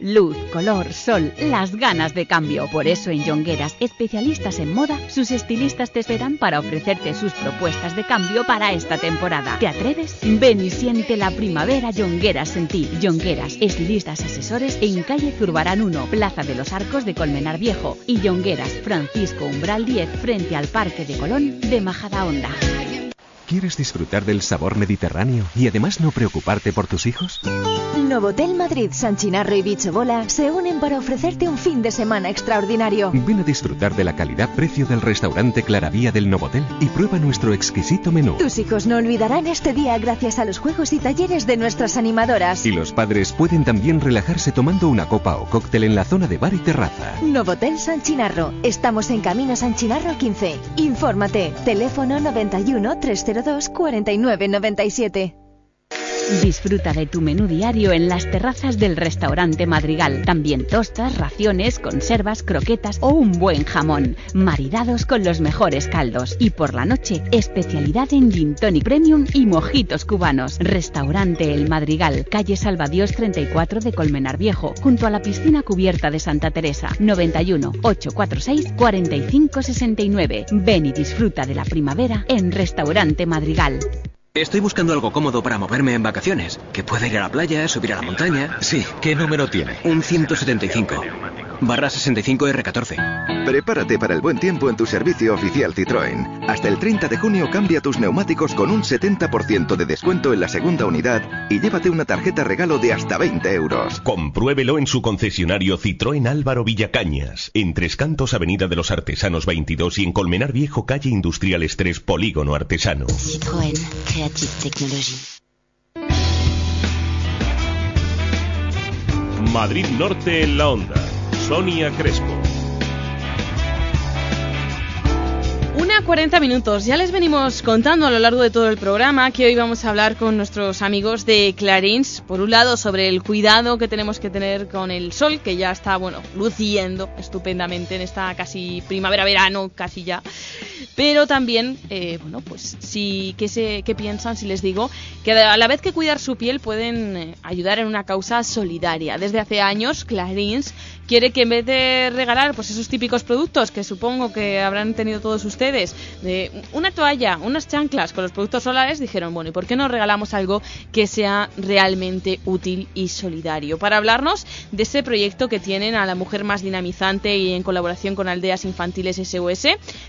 luz, color, sol, las ganas de cambio. Por eso en Yongueras, especialistas en moda, sus estilistas te esperan para ofrecerte sus propuestas de cambio para esta temporada. ¿Te atreves? Ven y siente la primavera Yongueras en ti. Yongueras, estilistas asesores en calle Zurbarán 1, Plaza de los Arcos de Colmenar Viejo y Yongueras, Francisco Umbral 10, frente al Parque de Colón de Majada Honda. ¿Quieres disfrutar del sabor mediterráneo y además no preocuparte por tus hijos? Novotel Madrid, San Chinarro y Bichobola se unen para ofrecerte un fin de semana extraordinario. Ven a disfrutar de la calidad-precio del restaurante Claravía del Novotel y prueba nuestro exquisito menú. Tus hijos no olvidarán este día gracias a los juegos y talleres de nuestras animadoras. Y los padres pueden también relajarse tomando una copa o cóctel en la zona de bar y terraza. Novotel San Chinarro. Estamos en Camino San Chinarro 15. Infórmate. Teléfono 91 302 4997. Disfruta de tu menú diario en las terrazas del restaurante Madrigal. También tostas, raciones, conservas, croquetas o un buen jamón, maridados con los mejores caldos. Y por la noche, especialidad en gin premium y mojitos cubanos. Restaurante El Madrigal, calle Salvadios 34 de Colmenar Viejo, junto a la piscina cubierta de Santa Teresa. 91 846 4569. Ven y disfruta de la primavera en Restaurante Madrigal. Estoy buscando algo cómodo para moverme en vacaciones. Que pueda ir a la playa, subir a la montaña. Sí, ¿qué número tiene? Un 175. Barra 65 R14. Prepárate para el buen tiempo en tu servicio oficial Citroën. Hasta el 30 de junio cambia tus neumáticos con un 70% de descuento en la segunda unidad y llévate una tarjeta regalo de hasta 20 euros. Compruébelo en su concesionario Citroën Álvaro Villacañas, en Tres Cantos Avenida de los Artesanos 22 y en Colmenar Viejo Calle Industriales 3 Polígono Artesano. Citroën, Creative Technology. Madrid Norte en la onda. Sonia Crespo. Una 40 minutos. Ya les venimos contando a lo largo de todo el programa que hoy vamos a hablar con nuestros amigos de Clarins. Por un lado, sobre el cuidado que tenemos que tener con el sol, que ya está, bueno, luciendo estupendamente en esta casi primavera-verano, casi ya. Pero también, eh, bueno, pues sí, ¿qué, ¿qué piensan si les digo que a la vez que cuidar su piel pueden eh, ayudar en una causa solidaria? Desde hace años, Clarins quiere que en vez de regalar pues esos típicos productos que supongo que habrán tenido todos ustedes, de una toalla, unas chanclas con los productos solares, dijeron, bueno, ¿y por qué no regalamos algo que sea realmente útil y solidario? Para hablarnos de ese proyecto que tienen a la mujer más dinamizante y en colaboración con Aldeas Infantiles SOS,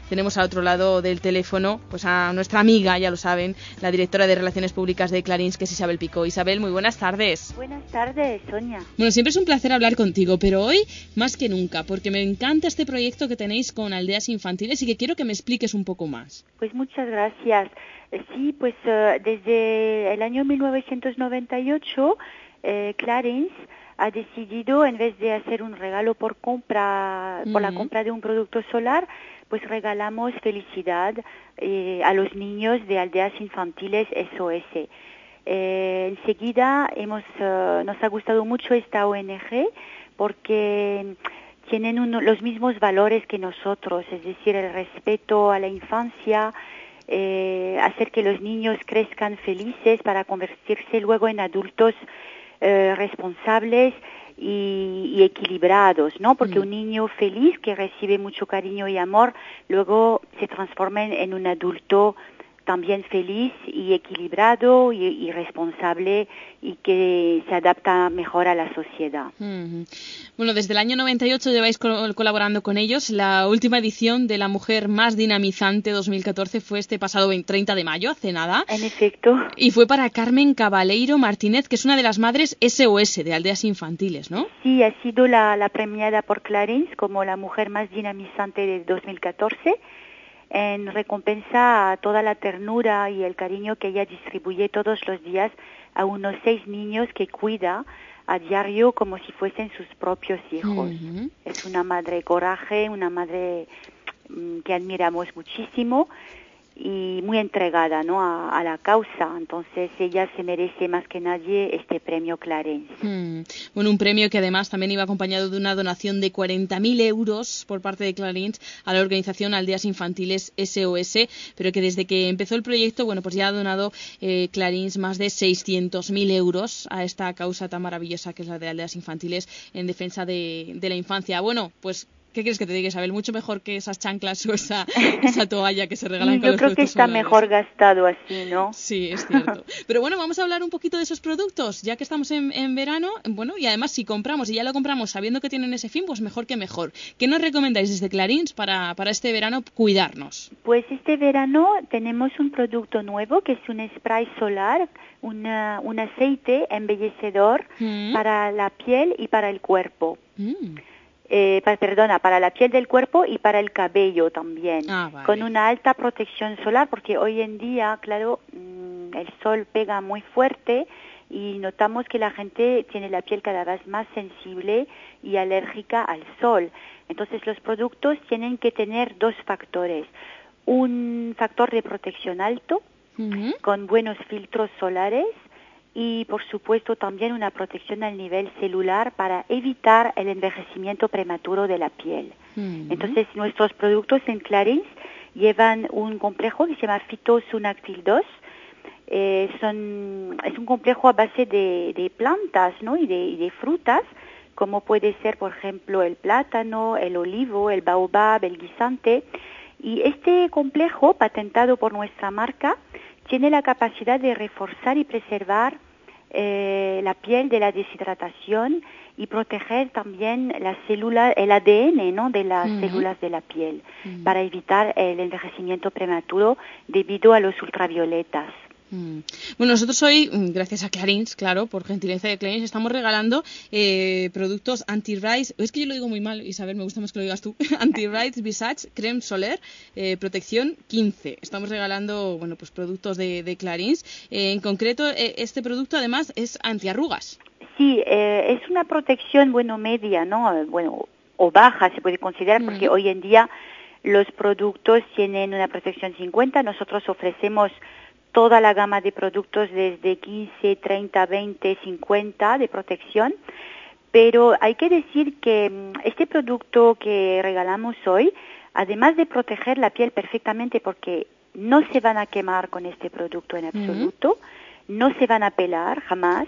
tenemos al otro lado del teléfono pues a nuestra amiga, ya lo saben, la directora de Relaciones Públicas de Clarins, que es Isabel Pico. Isabel, muy buenas tardes. Buenas tardes, Sonia. Bueno, siempre es un placer hablar contigo, pero hoy más que nunca, porque me encanta este proyecto que tenéis con aldeas infantiles y que quiero que me expliques un poco más. Pues muchas gracias. Eh, Sí, pues eh, desde el año 1998, eh, Clarence ha decidido, en vez de hacer un regalo por compra, por la compra de un producto solar, pues regalamos felicidad eh, a los niños de aldeas infantiles SOS. Eh, enseguida hemos, eh, nos ha gustado mucho esta ONG porque tienen uno- los mismos valores que nosotros, es decir, el respeto a la infancia, eh, hacer que los niños crezcan felices para convertirse luego en adultos eh, responsables y, y equilibrados, ¿no? Porque un niño feliz que recibe mucho cariño y amor, luego se transforma en, en un adulto también feliz y equilibrado y, y responsable y que se adapta mejor a la sociedad. Bueno, desde el año 98 lleváis col- colaborando con ellos. La última edición de La Mujer Más Dinamizante 2014 fue este pasado 20 30 de mayo, hace nada. En efecto. Y fue para Carmen Cabaleiro Martínez, que es una de las madres SOS de aldeas infantiles, ¿no? Sí, ha sido la, la premiada por Clarence como la mujer más dinamizante de 2014 en recompensa a toda la ternura y el cariño que ella distribuye todos los días a unos seis niños que cuida a diario como si fuesen sus propios hijos. Es una madre coraje, una madre mm, que admiramos muchísimo y muy entregada ¿no? a, la causa. Entonces ella se merece más que nadie este premio Clarence. Hmm. Bueno, un premio que además también iba acompañado de una donación de 40.000 euros por parte de Clarence a la organización Aldeas Infantiles SOS, pero que desde que empezó el proyecto, bueno, pues ya ha donado eh, más de 600.000 euros a esta causa tan maravillosa que es la de Aldeas Infantiles en defensa de, de la infancia. Bueno, pues ¿Qué quieres que te diga, Isabel? Mucho mejor que esas chanclas o esa, esa toalla que se regalan con Yo creo que está mejor gastado así, ¿no? Sí, es cierto. Pero bueno, vamos a hablar un poquito de esos productos, ya que estamos en, en, verano. Bueno, y además si compramos y ya lo compramos sabiendo que tienen ese fin, pues mejor que mejor. ¿Qué nos recomendáis desde Clarins para, para este verano cuidarnos? Pues este verano tenemos un producto nuevo que es un spray solar, una, un aceite embellecedor mm. para la piel y para el cuerpo. Mm eh, perdona, para la piel del cuerpo y para el cabello también, ah, con una alta protección solar, porque hoy en día, claro, mm, el sol pega muy fuerte y notamos que la gente tiene la piel cada vez más sensible y alérgica al sol. Entonces los productos tienen que tener dos factores. Un factor de protección alto, con buenos filtros solares, y por supuesto también una protección al nivel celular para evitar el envejecimiento prematuro de la piel. Entonces nuestros productos en Clarins llevan un complejo que se llama Phytosunactil 2. Eh, son, es un complejo a base de, plantas ¿no? y, de, y de frutas, como puede ser, por ejemplo, el plátano, el olivo, el baobab, el guisante. Y este complejo, patentado por nuestra marca, tiene la capacidad de reforzar y preservar eh, la piel de la deshidratación y proteger también las células, el ADN ¿no? de las células de la piel para evitar el envejecimiento prematuro debido a los ultravioletas. Mm. Bueno, nosotros hoy, mm, gracias a Clarins, claro, por gentileza de Clarins, estamos regalando eh, productos anti-rise. Es que yo lo digo muy mal, Isabel, me gusta más que lo digas tú. anti-rise Visage Creme Soler eh, Protección 15. Estamos regalando, bueno, pues productos de, de Clarins. Eh, en concreto, este producto además es antiarrugas. Sí, es una protección, bueno, media, ¿no? Bueno, o baja se puede considerar, porque hoy en día los productos tienen una protección 50. Nosotros ofrecemos toda la gama de productos desde 15, 30, 20, 50 de protección. Pero hay que decir que mm, este producto que regalamos hoy, además de proteger la piel perfectamente porque no se van a quemar con este producto en absoluto, no se van a pelar jamás,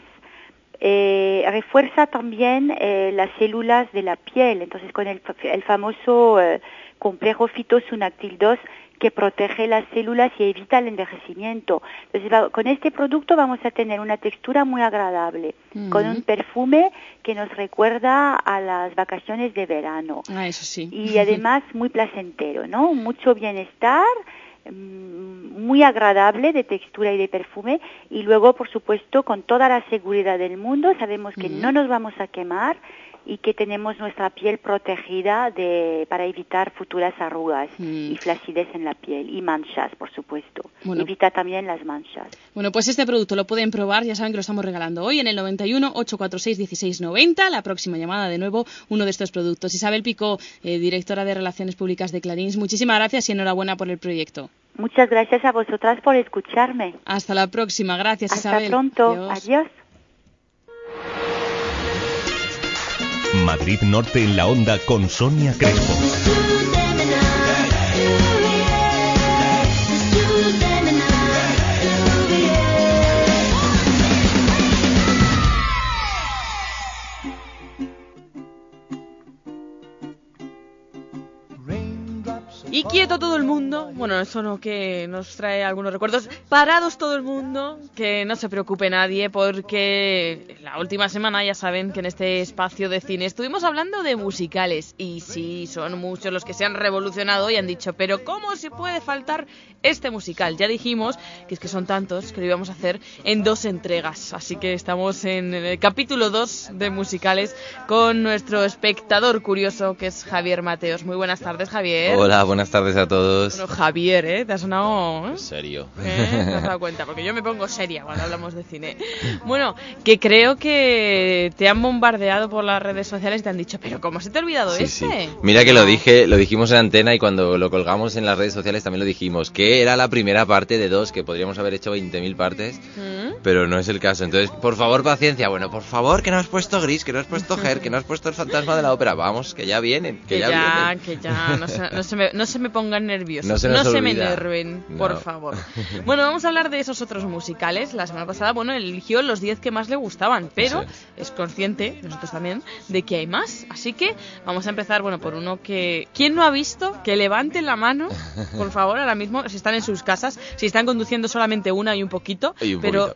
eh, refuerza también eh, las células de la piel. Entonces, con el, famoso eh, complejo fitosunactil 2 que protege las células y evita el envejecimiento. Entonces, con este producto vamos a tener una textura muy agradable, con un perfume que nos recuerda a las vacaciones de verano. Ah, eso sí. Y además muy placentero, ¿no? Mucho bienestar, mm, muy agradable de textura y de perfume y luego por supuesto con toda la seguridad del mundo sabemos que no nos vamos a quemar y que tenemos nuestra piel protegida de, para evitar futuras arrugas mm. y flacidez en la piel y manchas, por supuesto. Evita también las manchas. Bueno, pues este producto lo pueden probar, ya saben que lo estamos regalando hoy en el 91 846 1690. La próxima llamada de nuevo, uno de estos productos. Isabel Pico, eh, directora de Relaciones Públicas de Clarins, muchísimas gracias y enhorabuena por el proyecto. Muchas gracias a vosotras por escucharme. Hasta la próxima, gracias Isabel. Hasta pronto, adiós. Madrid Norte en la onda con Sonia Crespo. Y quieto todo el mundo, bueno, eso no que nos trae algunos recuerdos, parados todo el mundo, que no se preocupe nadie, porque la última semana ya saben que en este espacio de cine estuvimos hablando de musicales, y sí, son muchos los que se han revolucionado y han dicho, pero ¿cómo se puede faltar este musical? Ya dijimos que es que son tantos que lo íbamos a hacer en dos entregas, así que estamos en el capítulo 2 de musicales con nuestro espectador curioso que es Javier Mateos. Muy buenas tardes, Javier. Hola, buenas tardes a todos. Bueno, Javier, ¿eh? Te ha sonado... ¿eh? serio. ¿Eh? ¿Te has dado cuenta? Porque yo me pongo seria cuando hablamos de cine. Bueno, que creo que te han bombardeado por las redes sociales y te han dicho, pero ¿cómo se te ha olvidado Sí, este? sí. Mira que lo dije, lo dijimos en antena y cuando lo colgamos en las redes sociales también lo dijimos, que era la primera parte de dos, que podríamos haber hecho 20.000 partes, ¿Mm? Pero no es el caso. Entonces, por favor, paciencia. Bueno, por favor, que no has puesto Gris, que no has puesto Her, que no has puesto el fantasma de la ópera. Vamos, que ya vienen, que, Que ya, ya, vienen. que ya, no se, no se me, no se me pongan nerviosos, No no se me enerven, por favor. Bueno, vamos a hablar de esos otros musicales. La semana pasada, bueno, eligió los 10 que más le gustaban, pero es consciente, nosotros también, de que hay más. Así que vamos a empezar, bueno, por uno que... ¿Quién no ha visto? Que levante la mano, por favor, ahora mismo, si están en sus casas, si están conduciendo solamente una y un poquito, Y un pero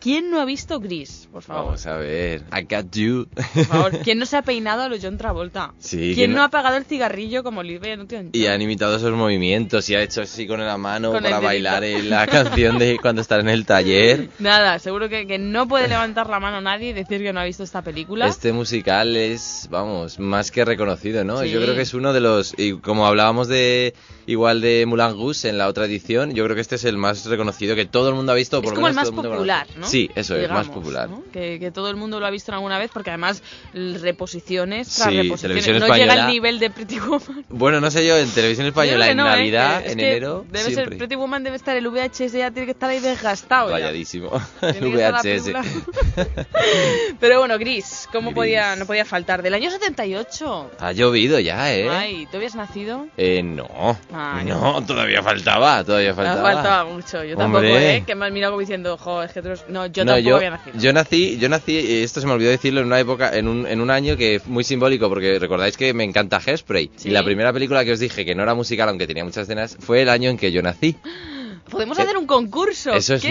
¿quién no ha visto Gris? Por favor. Vamos a ver, I got you. Por favor, ¿quién no se ha peinado a los John Travolta? Sí, ¿Quién no... no- ha apagado el cigarrillo como Olivia Newton? Y han imitado esos movimientos y ha hecho así con la mano Con para bailar en la canción de cuando están en el taller. Nada, seguro que, que no puede levantar la mano nadie y decir que no ha visto esta película. Este musical es, vamos, más que reconocido, ¿no? Sí. Yo creo que es uno de los, y como hablábamos de igual de Moulin Rouge en la otra edición, yo creo que este es el más reconocido que todo el mundo ha visto. es Por lo como el menos más todo mundo popular, conoce. ¿no? Sí, eso es, más popular. ¿no? Que, que todo el mundo lo ha visto en alguna vez porque además reposiciones tras Sí, reposiciones. televisión no llega al nivel de Pretty Woman. Bueno, no sé yo, en televisión española, en no, ¿eh? Navidad, es en enero, Debe siempre. ser Pretty Woman, debe estar el VHS, ya tiene que estar ahí desgastado. Tiene El VHS. Pero bueno, Gris, ¿cómo Gris. podía no podía faltar? Del año 78. Ha llovido ya, ¿eh? Ay, ¿tú habías nacido? Eh, no. Ay, no, todavía faltaba, todavía faltaba. faltaba mucho. Yo tampoco, Hombre. ¿eh? Que me has mirado como diciendo, es que No, yo No, tampoco yo, había nacido. yo nací, yo nací, y esto se me olvidó decirlo en una época, en un, en un año que es muy simbólico, porque recordáis que me encanta Hairspray. Sí. Y la primera película que os dije que no era musical, aunque tenía muchas escenas, fue el año en que yo nací. Podemos que- hacer un concurso. Eso es,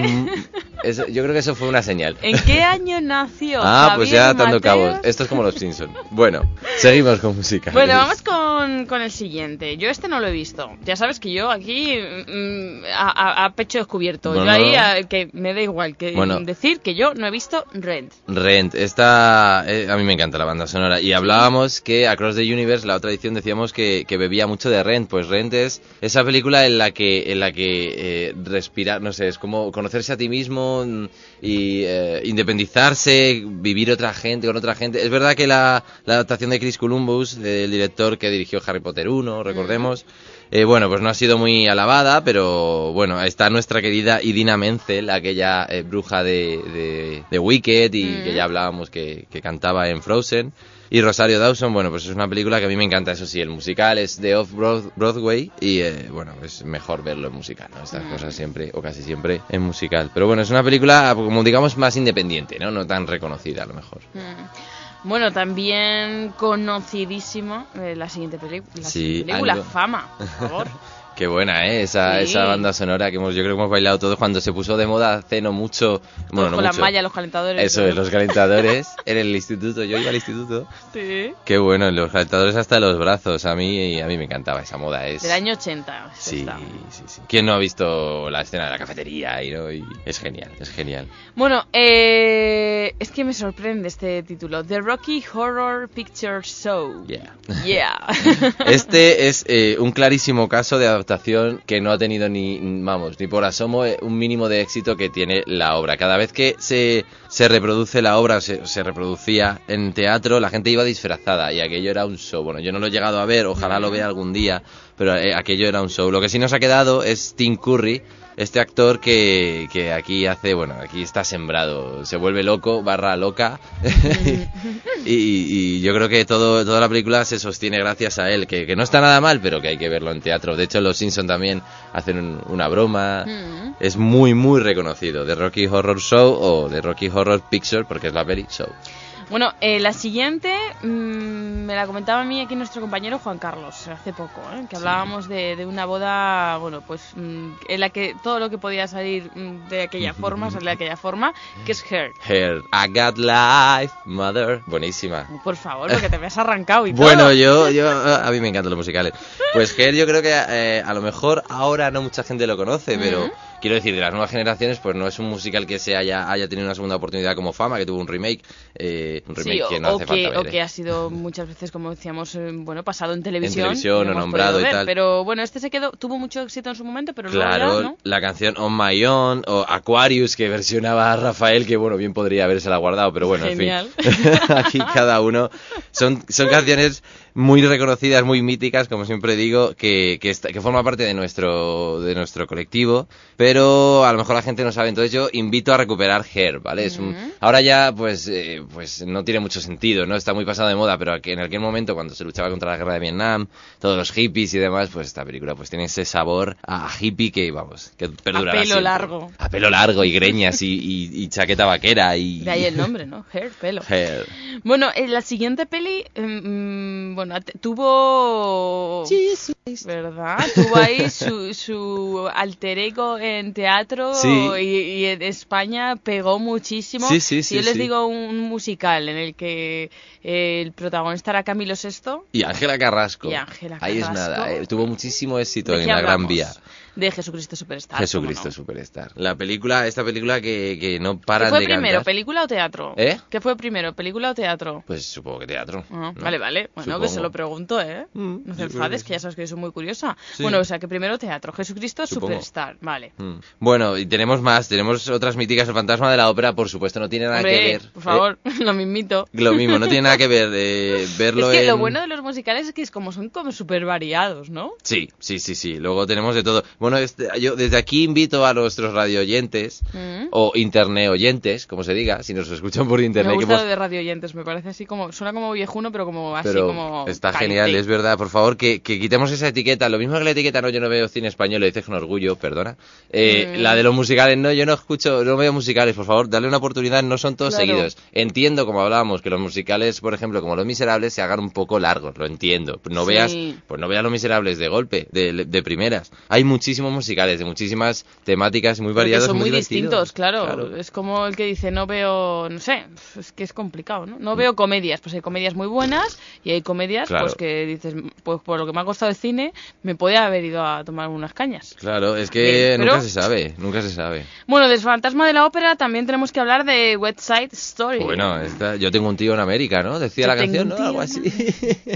yo creo que eso fue una señal. ¿En qué año nació? Ah, pues ya dando cabos. Esto es como los Simpsons. Bueno, seguimos con música. Bueno, vamos con, con el siguiente. Yo este no lo he visto. Ya sabes que yo aquí mm, a, a- a pecho descubierto. No, yo ahí no. a- que me da igual que Bueno. decir que yo no he visto Rent. Rent, esta eh, a mí me encanta la banda sonora y hablábamos que Across the Universe, la otra edición decíamos que, que bebía mucho de Rent, pues Rent es esa película en la que en la que eh, respirar, no sé, es como conocerse a ti mismo mm, y eh, independizarse, vivir otra gente con otra gente. Es verdad que la, la adaptación de Chris Columbus, del director que dirigió Harry Potter 1, recordemos, eh, bueno, pues no ha sido muy alabada, pero bueno, está nuestra querida Idina Menzel, aquella eh, bruja de, de, de Wicked y que ya hablábamos que, que cantaba en Frozen. Y Rosario Dawson, bueno, pues es una película que a mí me encanta, eso sí, el musical es de Off-Broadway y eh, bueno, es mejor verlo en musical, ¿no? Estas cosas siempre, o casi siempre, en musical. Pero bueno, es una película, como digamos, más independiente, ¿no? No tan reconocida a lo mejor. Mm. Bueno, también conocidísimo eh, la siguiente la Sí, siguiente película, algo. Fama, por favor. Qué buena, ¿eh? Esa, Sí. esa banda sonora que hemos, yo creo que hemos bailado todos cuando se puso de moda hace no mucho. Bueno, no con las mucho. mallas, los calentadores. Eso es, los calentadores en el instituto. Yo iba al instituto. Sí. Qué bueno, los calentadores hasta los brazos. A mí, a mí me encantaba esa moda. Es... Del año 80. Sí, esta. sí, sí. ¿Quién no ha visto la escena de la cafetería? Y, ¿no? y es genial, es genial. Bueno, eh, es que me sorprende este título. The Rocky Horror Picture Show. Yeah. Yeah. Este es eh, un clarísimo caso de adaptación que no ha tenido ni, vamos, ni por asomo eh, un mínimo de éxito que tiene la obra. Cada vez que se, se reproduce la obra, se, se reproducía en teatro, la gente iba disfrazada y aquello era un show. Bueno, yo no lo he llegado a ver, ojalá lo vea algún día, pero eh, aquello era un show. Lo que sí nos ha quedado es Tim Curry, este actor que, que aquí hace, bueno, aquí está sembrado, se vuelve loco, barra loca, y, y yo creo que todo, toda la película se sostiene gracias a él, que, que no está nada mal, pero que hay que verlo en teatro. De hecho, los Simpson también hacen un- una broma, Mm. es muy, muy reconocido, de Rocky Horror Show o de Rocky Horror Picture, porque es la peli Show. Bueno, eh, la siguiente mm, me la comentaba a mí aquí nuestro compañero Juan Carlos hace poco, ¿eh? que hablábamos de, de una boda, bueno, pues mm, en la que todo lo que podía salir mm, de aquella forma, sale de aquella forma, que es Her. Her, I got life, mother, buenísima. Por favor, porque te me has arrancado y Bueno, todo. yo, yo, a mí me encantan los musicales. Pues Her, yo creo que eh, a lo mejor ahora no mucha gente lo conoce, pero quiero decir, de las nuevas generaciones, pues no es un musical que se haya, haya tenido una segunda oportunidad como Fama, que tuvo un remake, eh, un remake Sí, o, que no o hace que, falta o ver. que ¿eh? ha sido muchas veces, como decíamos, eh, bueno, pasado en televisión. televisión y o nombrado y tal. Pero bueno, este se quedó, tuvo mucho éxito en su momento, pero luego Claro, ya, ¿no? la canción On My Own o Aquarius que versionaba a Rafael, que bueno, bien podría habérsela guardado, pero bueno, Genial. en fin. Aquí cada uno. Son, son canciones muy reconocidas, muy míticas, como siempre digo, que, que, forma parte de nuestro, de nuestro colectivo, pero a lo mejor la gente no sabe. Entonces yo invito a recuperar Her, ¿vale? Es un, ahora ya, pues, eh, pues no tiene mucho sentido, ¿no? Está muy pasado de moda, pero en aquel momento, cuando se luchaba contra la guerra de Vietnam, todos los hippies y demás, pues esta película pues tiene ese sabor a hippie que, vamos, que A perdurará pelo siempre. largo. A pelo largo y greñas y, y- y chaqueta vaquera y... De ahí el nombre, ¿no? Hair, pelo. Hair. Bueno, en la siguiente peli, mm, bueno, tuvo... ¿Verdad? Tuvo ahí su, su alter ego en teatro Sí. y, y en España pegó muchísimo. Sí, sí, Si sí, yo les sí. digo un musical en el que el protagonista era Camilo VI, Y Ángela Carrasco. Y Ángela Ahí es nada, eh, tuvo muchísimo éxito ¿de en la Gran? Vía. De Jesucristo Superstar. Jesucristo. Superstar. La película, esta película que, que no ¿Qué paran fue de primero, cantar. película o teatro? ¿Eh? ¿Qué fue primero, película o teatro? Pues supongo que teatro. Ah, ¿no? Vale, vale. Bueno, que se Supongo. lo pregunto, ¿eh? no te enfades, que que ya sabes que yo soy muy curiosa. Sí. Bueno, o sea, que primero teatro. Jesucristo Supongo. Superstar. Vale. Mm. Bueno, y tenemos más, tenemos otras míticas. El fantasma de la ópera, por supuesto, no tiene nada Hombre, que ver. por favor, lo mismito. Eh, lo mismo, no tiene nada que ver eh, verlo es que en... lo bueno de los musicales es que es como son como súper variados, ¿no? Sí, sí, sí, sí. Luego tenemos de todo. Bueno, este, yo desde aquí invito a nuestros radio oyentes Mm. o internet oyentes, como se diga, si nos escuchan por internet. me que gusta pues- lo de radio oyentes, me parece así como, suena como viejuno, pero como así pero como... está caliente. genial, es verdad. Por favor, que, que quitemos esa etiqueta. Lo mismo que la etiqueta, no, yo no veo cine español, lo dices con orgullo, perdona. Eh, Mm. La de los musicales, no, yo no escucho, no veo musicales, por favor, dale una oportunidad, no son todos Claro. seguidos. Entiendo, como hablábamos, que los musicales, por ejemplo, como Los Miserables, se hagan un poco largos, lo entiendo. No Sí. veas, pues no veas Los Miserables de golpe, de, de primeras. Hay muchísimos musicales, de muchísimas temáticas muy Porque variadas. son muy, divertidos. distintos, claro. Claro. Es como el que dice, no veo, no sé, es que es complicado, ¿no? No veo comedias, pues hay comedias muy buenas y hay comedias Claro. pues que dices, pues por lo que me ha costado el cine, me podía haber ido a tomar unas cañas. Claro, es que Bien, pero- nunca se sabe, nunca se sabe. Bueno, del fantasma de la ópera también tenemos que hablar de West Side Story. Bueno, esta- yo tengo un tío en América, ¿no? Decía Yo la canción, ¿no? Algo así.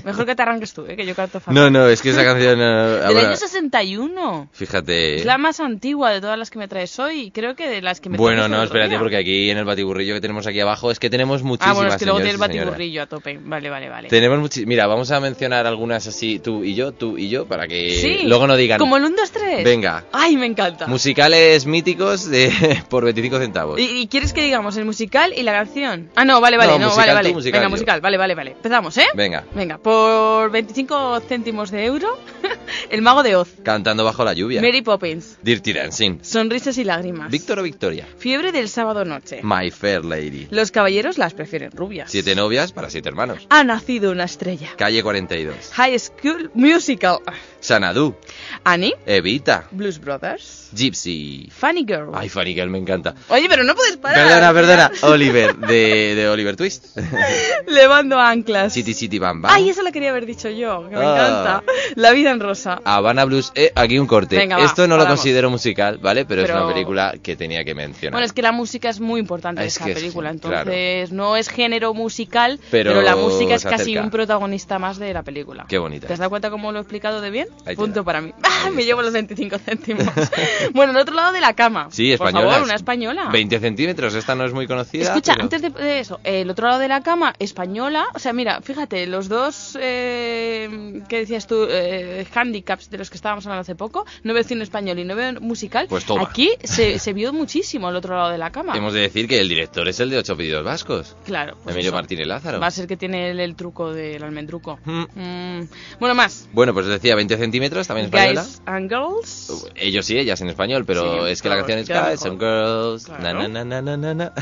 Mejor que te arranques tú, ¿eh? que yo canto fatal. No, no, es que esa canción... eh, Del ahora- año 61. Fíjate... Es la más antigua de todas las que me traes hoy creo que de las que me Bueno, no, espérate, día. porque aquí en el batiburrillo que tenemos aquí abajo es que tenemos muchísimas Ah, bueno, es que luego señoras. batiburrillo a tope. Vale, vale, vale. Tenemos muchi- Mira, vamos a mencionar algunas así, tú y yo, tú y yo, para que Sí, luego no digan... Como el 1, 2, 3. Venga. Ay, me encanta. Musicales míticos de por 25 centavos. ¿Y, y quieres que digamos el musical y la canción? Ah, no, vale, vale, No, no, musical vale, tú, vale. musical Venga, yo. musical, vale, vale, vale. Empezamos, ¿eh? Venga, Venga, por 25 céntimos de euro, El Mago de Oz, cantando bajo la lluvia. Mary Poppins, Dirty Dancing. Sonrisas y lágrimas, Víctor o Victoria. Fiebre del sábado noche. My Fair Lady. Los caballeros las prefieren rubias. Siete novias para siete hermanos. Ha nacido una estrella. Calle 42. High School Musical. Sanadu. Annie, Evita. Blues Brothers, Gypsy. Funny Girl. Ay, Funny Girl, me encanta. Oye, pero no puedes parar. Perdona, perdona. Oliver, de, de Oliver Twist. Levando anclas. City City Bam Bam. Ay, eso la quería haber dicho yo, que me Ah. encanta. La vida en rosa. Habana Blues. Eh, aquí un corte. Venga, va, Esto no lo considero musical, ¿vale? Pero, es una película que tenía que mencionar. Bueno, es que la música es muy importante en Es esta que es película, claro. entonces no es género musical, Pero pero, la música es casi un protagonista más de la película. Qué bonita. ¿Te has dado cuenta cómo lo he explicado de bien? Ahí Punto para mí. Me llevo los 25 céntimos. bueno, el otro lado de la cama. Sí, Por española. favor, una española. 20 centímetros, esta no es muy conocida. Escucha, pero- antes de, eso, el otro lado de la cama, española, o sea, mira, fíjate, los dos, eh, ¿qué decías tú? Eh, handicaps de los que estábamos hablando hace poco, no veo cine español y no veo musical, Pues toma. aquí se, se vio muchísimo el otro lado de la cama. Hemos de decir que el director es el de Ocho Pedidos Vascos. Claro. pues Emilio eso. Martínez Lázaro. Va a ser que tiene el, el truco del almendruco. Mm, Bueno, más. Bueno, pues decía 20 centímetros, también española. Guys and Girls. Ellos sí, ellas en español, pero Sí, es que la pero canción es Guys and Girls, na, Claro. na, na, na, na, na.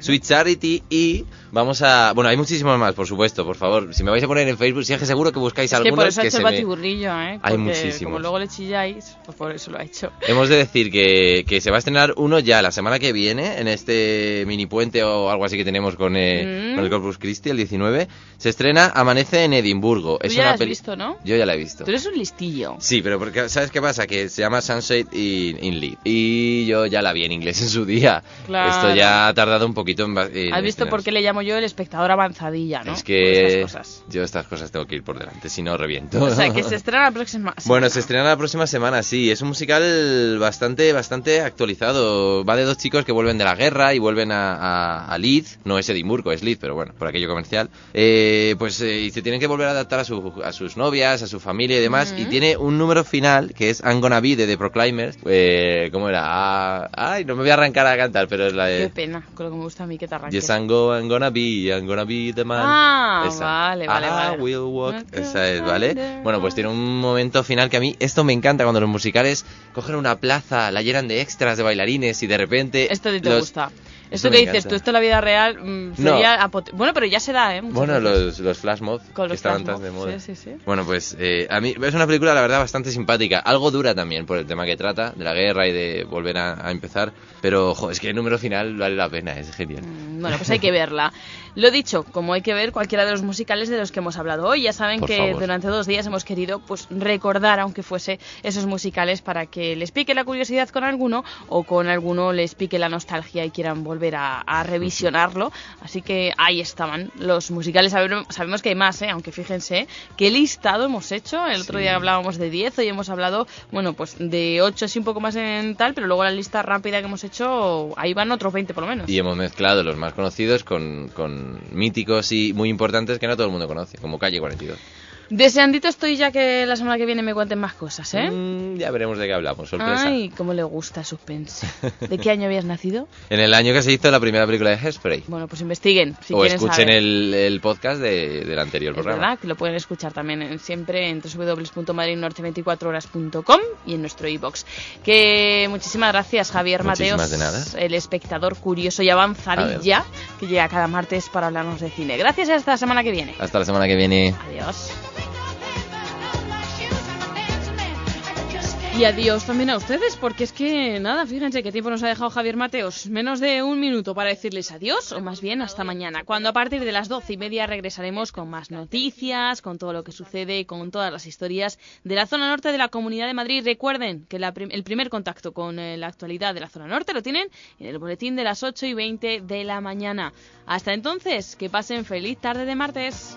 Sweet Charity y vamos a... Bueno, hay muchísimos más, por supuesto, por favor. Si me vais a poner en Facebook, si es que seguro que buscáis Es que algunos por eso ha que hecho se el me... batiburrillo, ¿eh? Hay muchísimos. Como luego le chilláis, pues por eso lo ha hecho. Hemos de decir que, que se va a estrenar uno ya la semana que viene, en este mini puente o algo así que tenemos con, eh, Mm. con el Corpus Christi, el 19. Se estrena Amanece en Edimburgo. Tú Es ya una la has visto, ¿no? Yo ya la he visto. Tú eres un listillo. Sí, pero porque ¿sabes qué pasa? Que se llama Sunset in, in Lead. Y yo ya la vi en inglés en su día. Claro. Esto ya ha tardado un poquito en... en ¿Has visto estrenarse. por qué le llamo yo el espectador avanzadilla, no? Es que estas cosas. yo estas cosas tengo que ir por delante, si no reviento. O sea, que se estrena la próxima Bueno, se estrena la próxima semana, sí. Es un musical bastante, bastante actualizado. Va de dos chicos que vuelven de la guerra y vuelven a, a, a Leeds. No es Edimburgo, es Leeds, pero bueno, por aquello comercial. Eh, pues eh, y se tienen que volver a adaptar a, su- a sus novias, a su familia y demás. Y tiene un número final que es I'm Gonna Be de The Proclaimers. Eh, ¿Cómo era? Ah, ay, no me voy a arrancar a cantar, pero es la Qué de... pena, con lo que me gusta a mí que te arranques. Yes, I'm, go, I'm gonna be, I'm gonna be the man. Ah, Esa. vale, vale, I vale. will walk. Esa es, ¿vale? Bueno, pues tiene un momento final que a mí esto me encanta cuando los musicales cogen una plaza, la llenan de extras, de bailarines y de repente. Esto te los- gusta. Me que dices encanta. tú, esto en la vida real mm, No. sería apote- Bueno, pero ya se da, ¿eh? Muchas Bueno, veces. los, los flash mob Con que estaban tan de moda. sí, sí, sí. Bueno, pues eh, a mí es una película, la verdad, bastante simpática. Algo dura también por el tema que trata, de la guerra y de volver a, a empezar. Pero, ojo, es que el número final vale la pena, es genial. Bueno, pues hay que verla. Lo dicho, como hay que ver cualquiera de los musicales de los que hemos hablado hoy, ya saben Por que favor. durante dos días hemos querido pues recordar, aunque fuese esos musicales, para que les pique la curiosidad con alguno o con alguno les pique la nostalgia y quieran volver a, a revisionarlo. Así que ahí estaban los musicales. Sabe- Sabemos que hay más, ¿eh? aunque fíjense qué listado hemos hecho. El otro día hablábamos de 10, hoy hemos hablado, bueno, pues de 8 así un poco más en tal, pero luego la lista rápida que hemos hecho, ahí van otros 20 por lo menos. Y hemos mezclado los más conocidos con, con míticos y muy importantes que no todo el mundo conoce, como Calle 42. Deseandito estoy ya que la semana que viene me cuenten más cosas, ¿eh? Mm, ya veremos de qué hablamos, sorpresa. Ay, cómo le gusta el suspense. ¿De qué año habías nacido? En el año que se hizo la primera película de Hairspray. Bueno, pues investiguen si o quieren escuchen saber. el, el podcast de- del anterior Es programa. verdad que lo pueden escuchar también en- siempre en www.madridnorte24horas.com y en nuestro iBox. Que muchísimas gracias, Javier Muchísimas Mateos, de nada. el espectador curioso y avanzadilla que llega cada martes para hablarnos de cine. Gracias y hasta la semana que viene. Hasta la semana que viene. Adiós. Y adiós también a ustedes, porque es que nada, fíjense qué tiempo nos ha dejado Javier Mateos. Menos de un minuto para decirles adiós, o más bien hasta mañana, cuando a partir de las doce y media regresaremos con más noticias, con todo lo que sucede, con todas las historias de la zona norte de la Comunidad de Madrid. Recuerden que la el primer contacto con eh, la actualidad de la zona norte lo tienen en el boletín de las 8 y 20 de la mañana. Hasta entonces, que pasen feliz tarde de martes.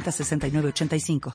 906985.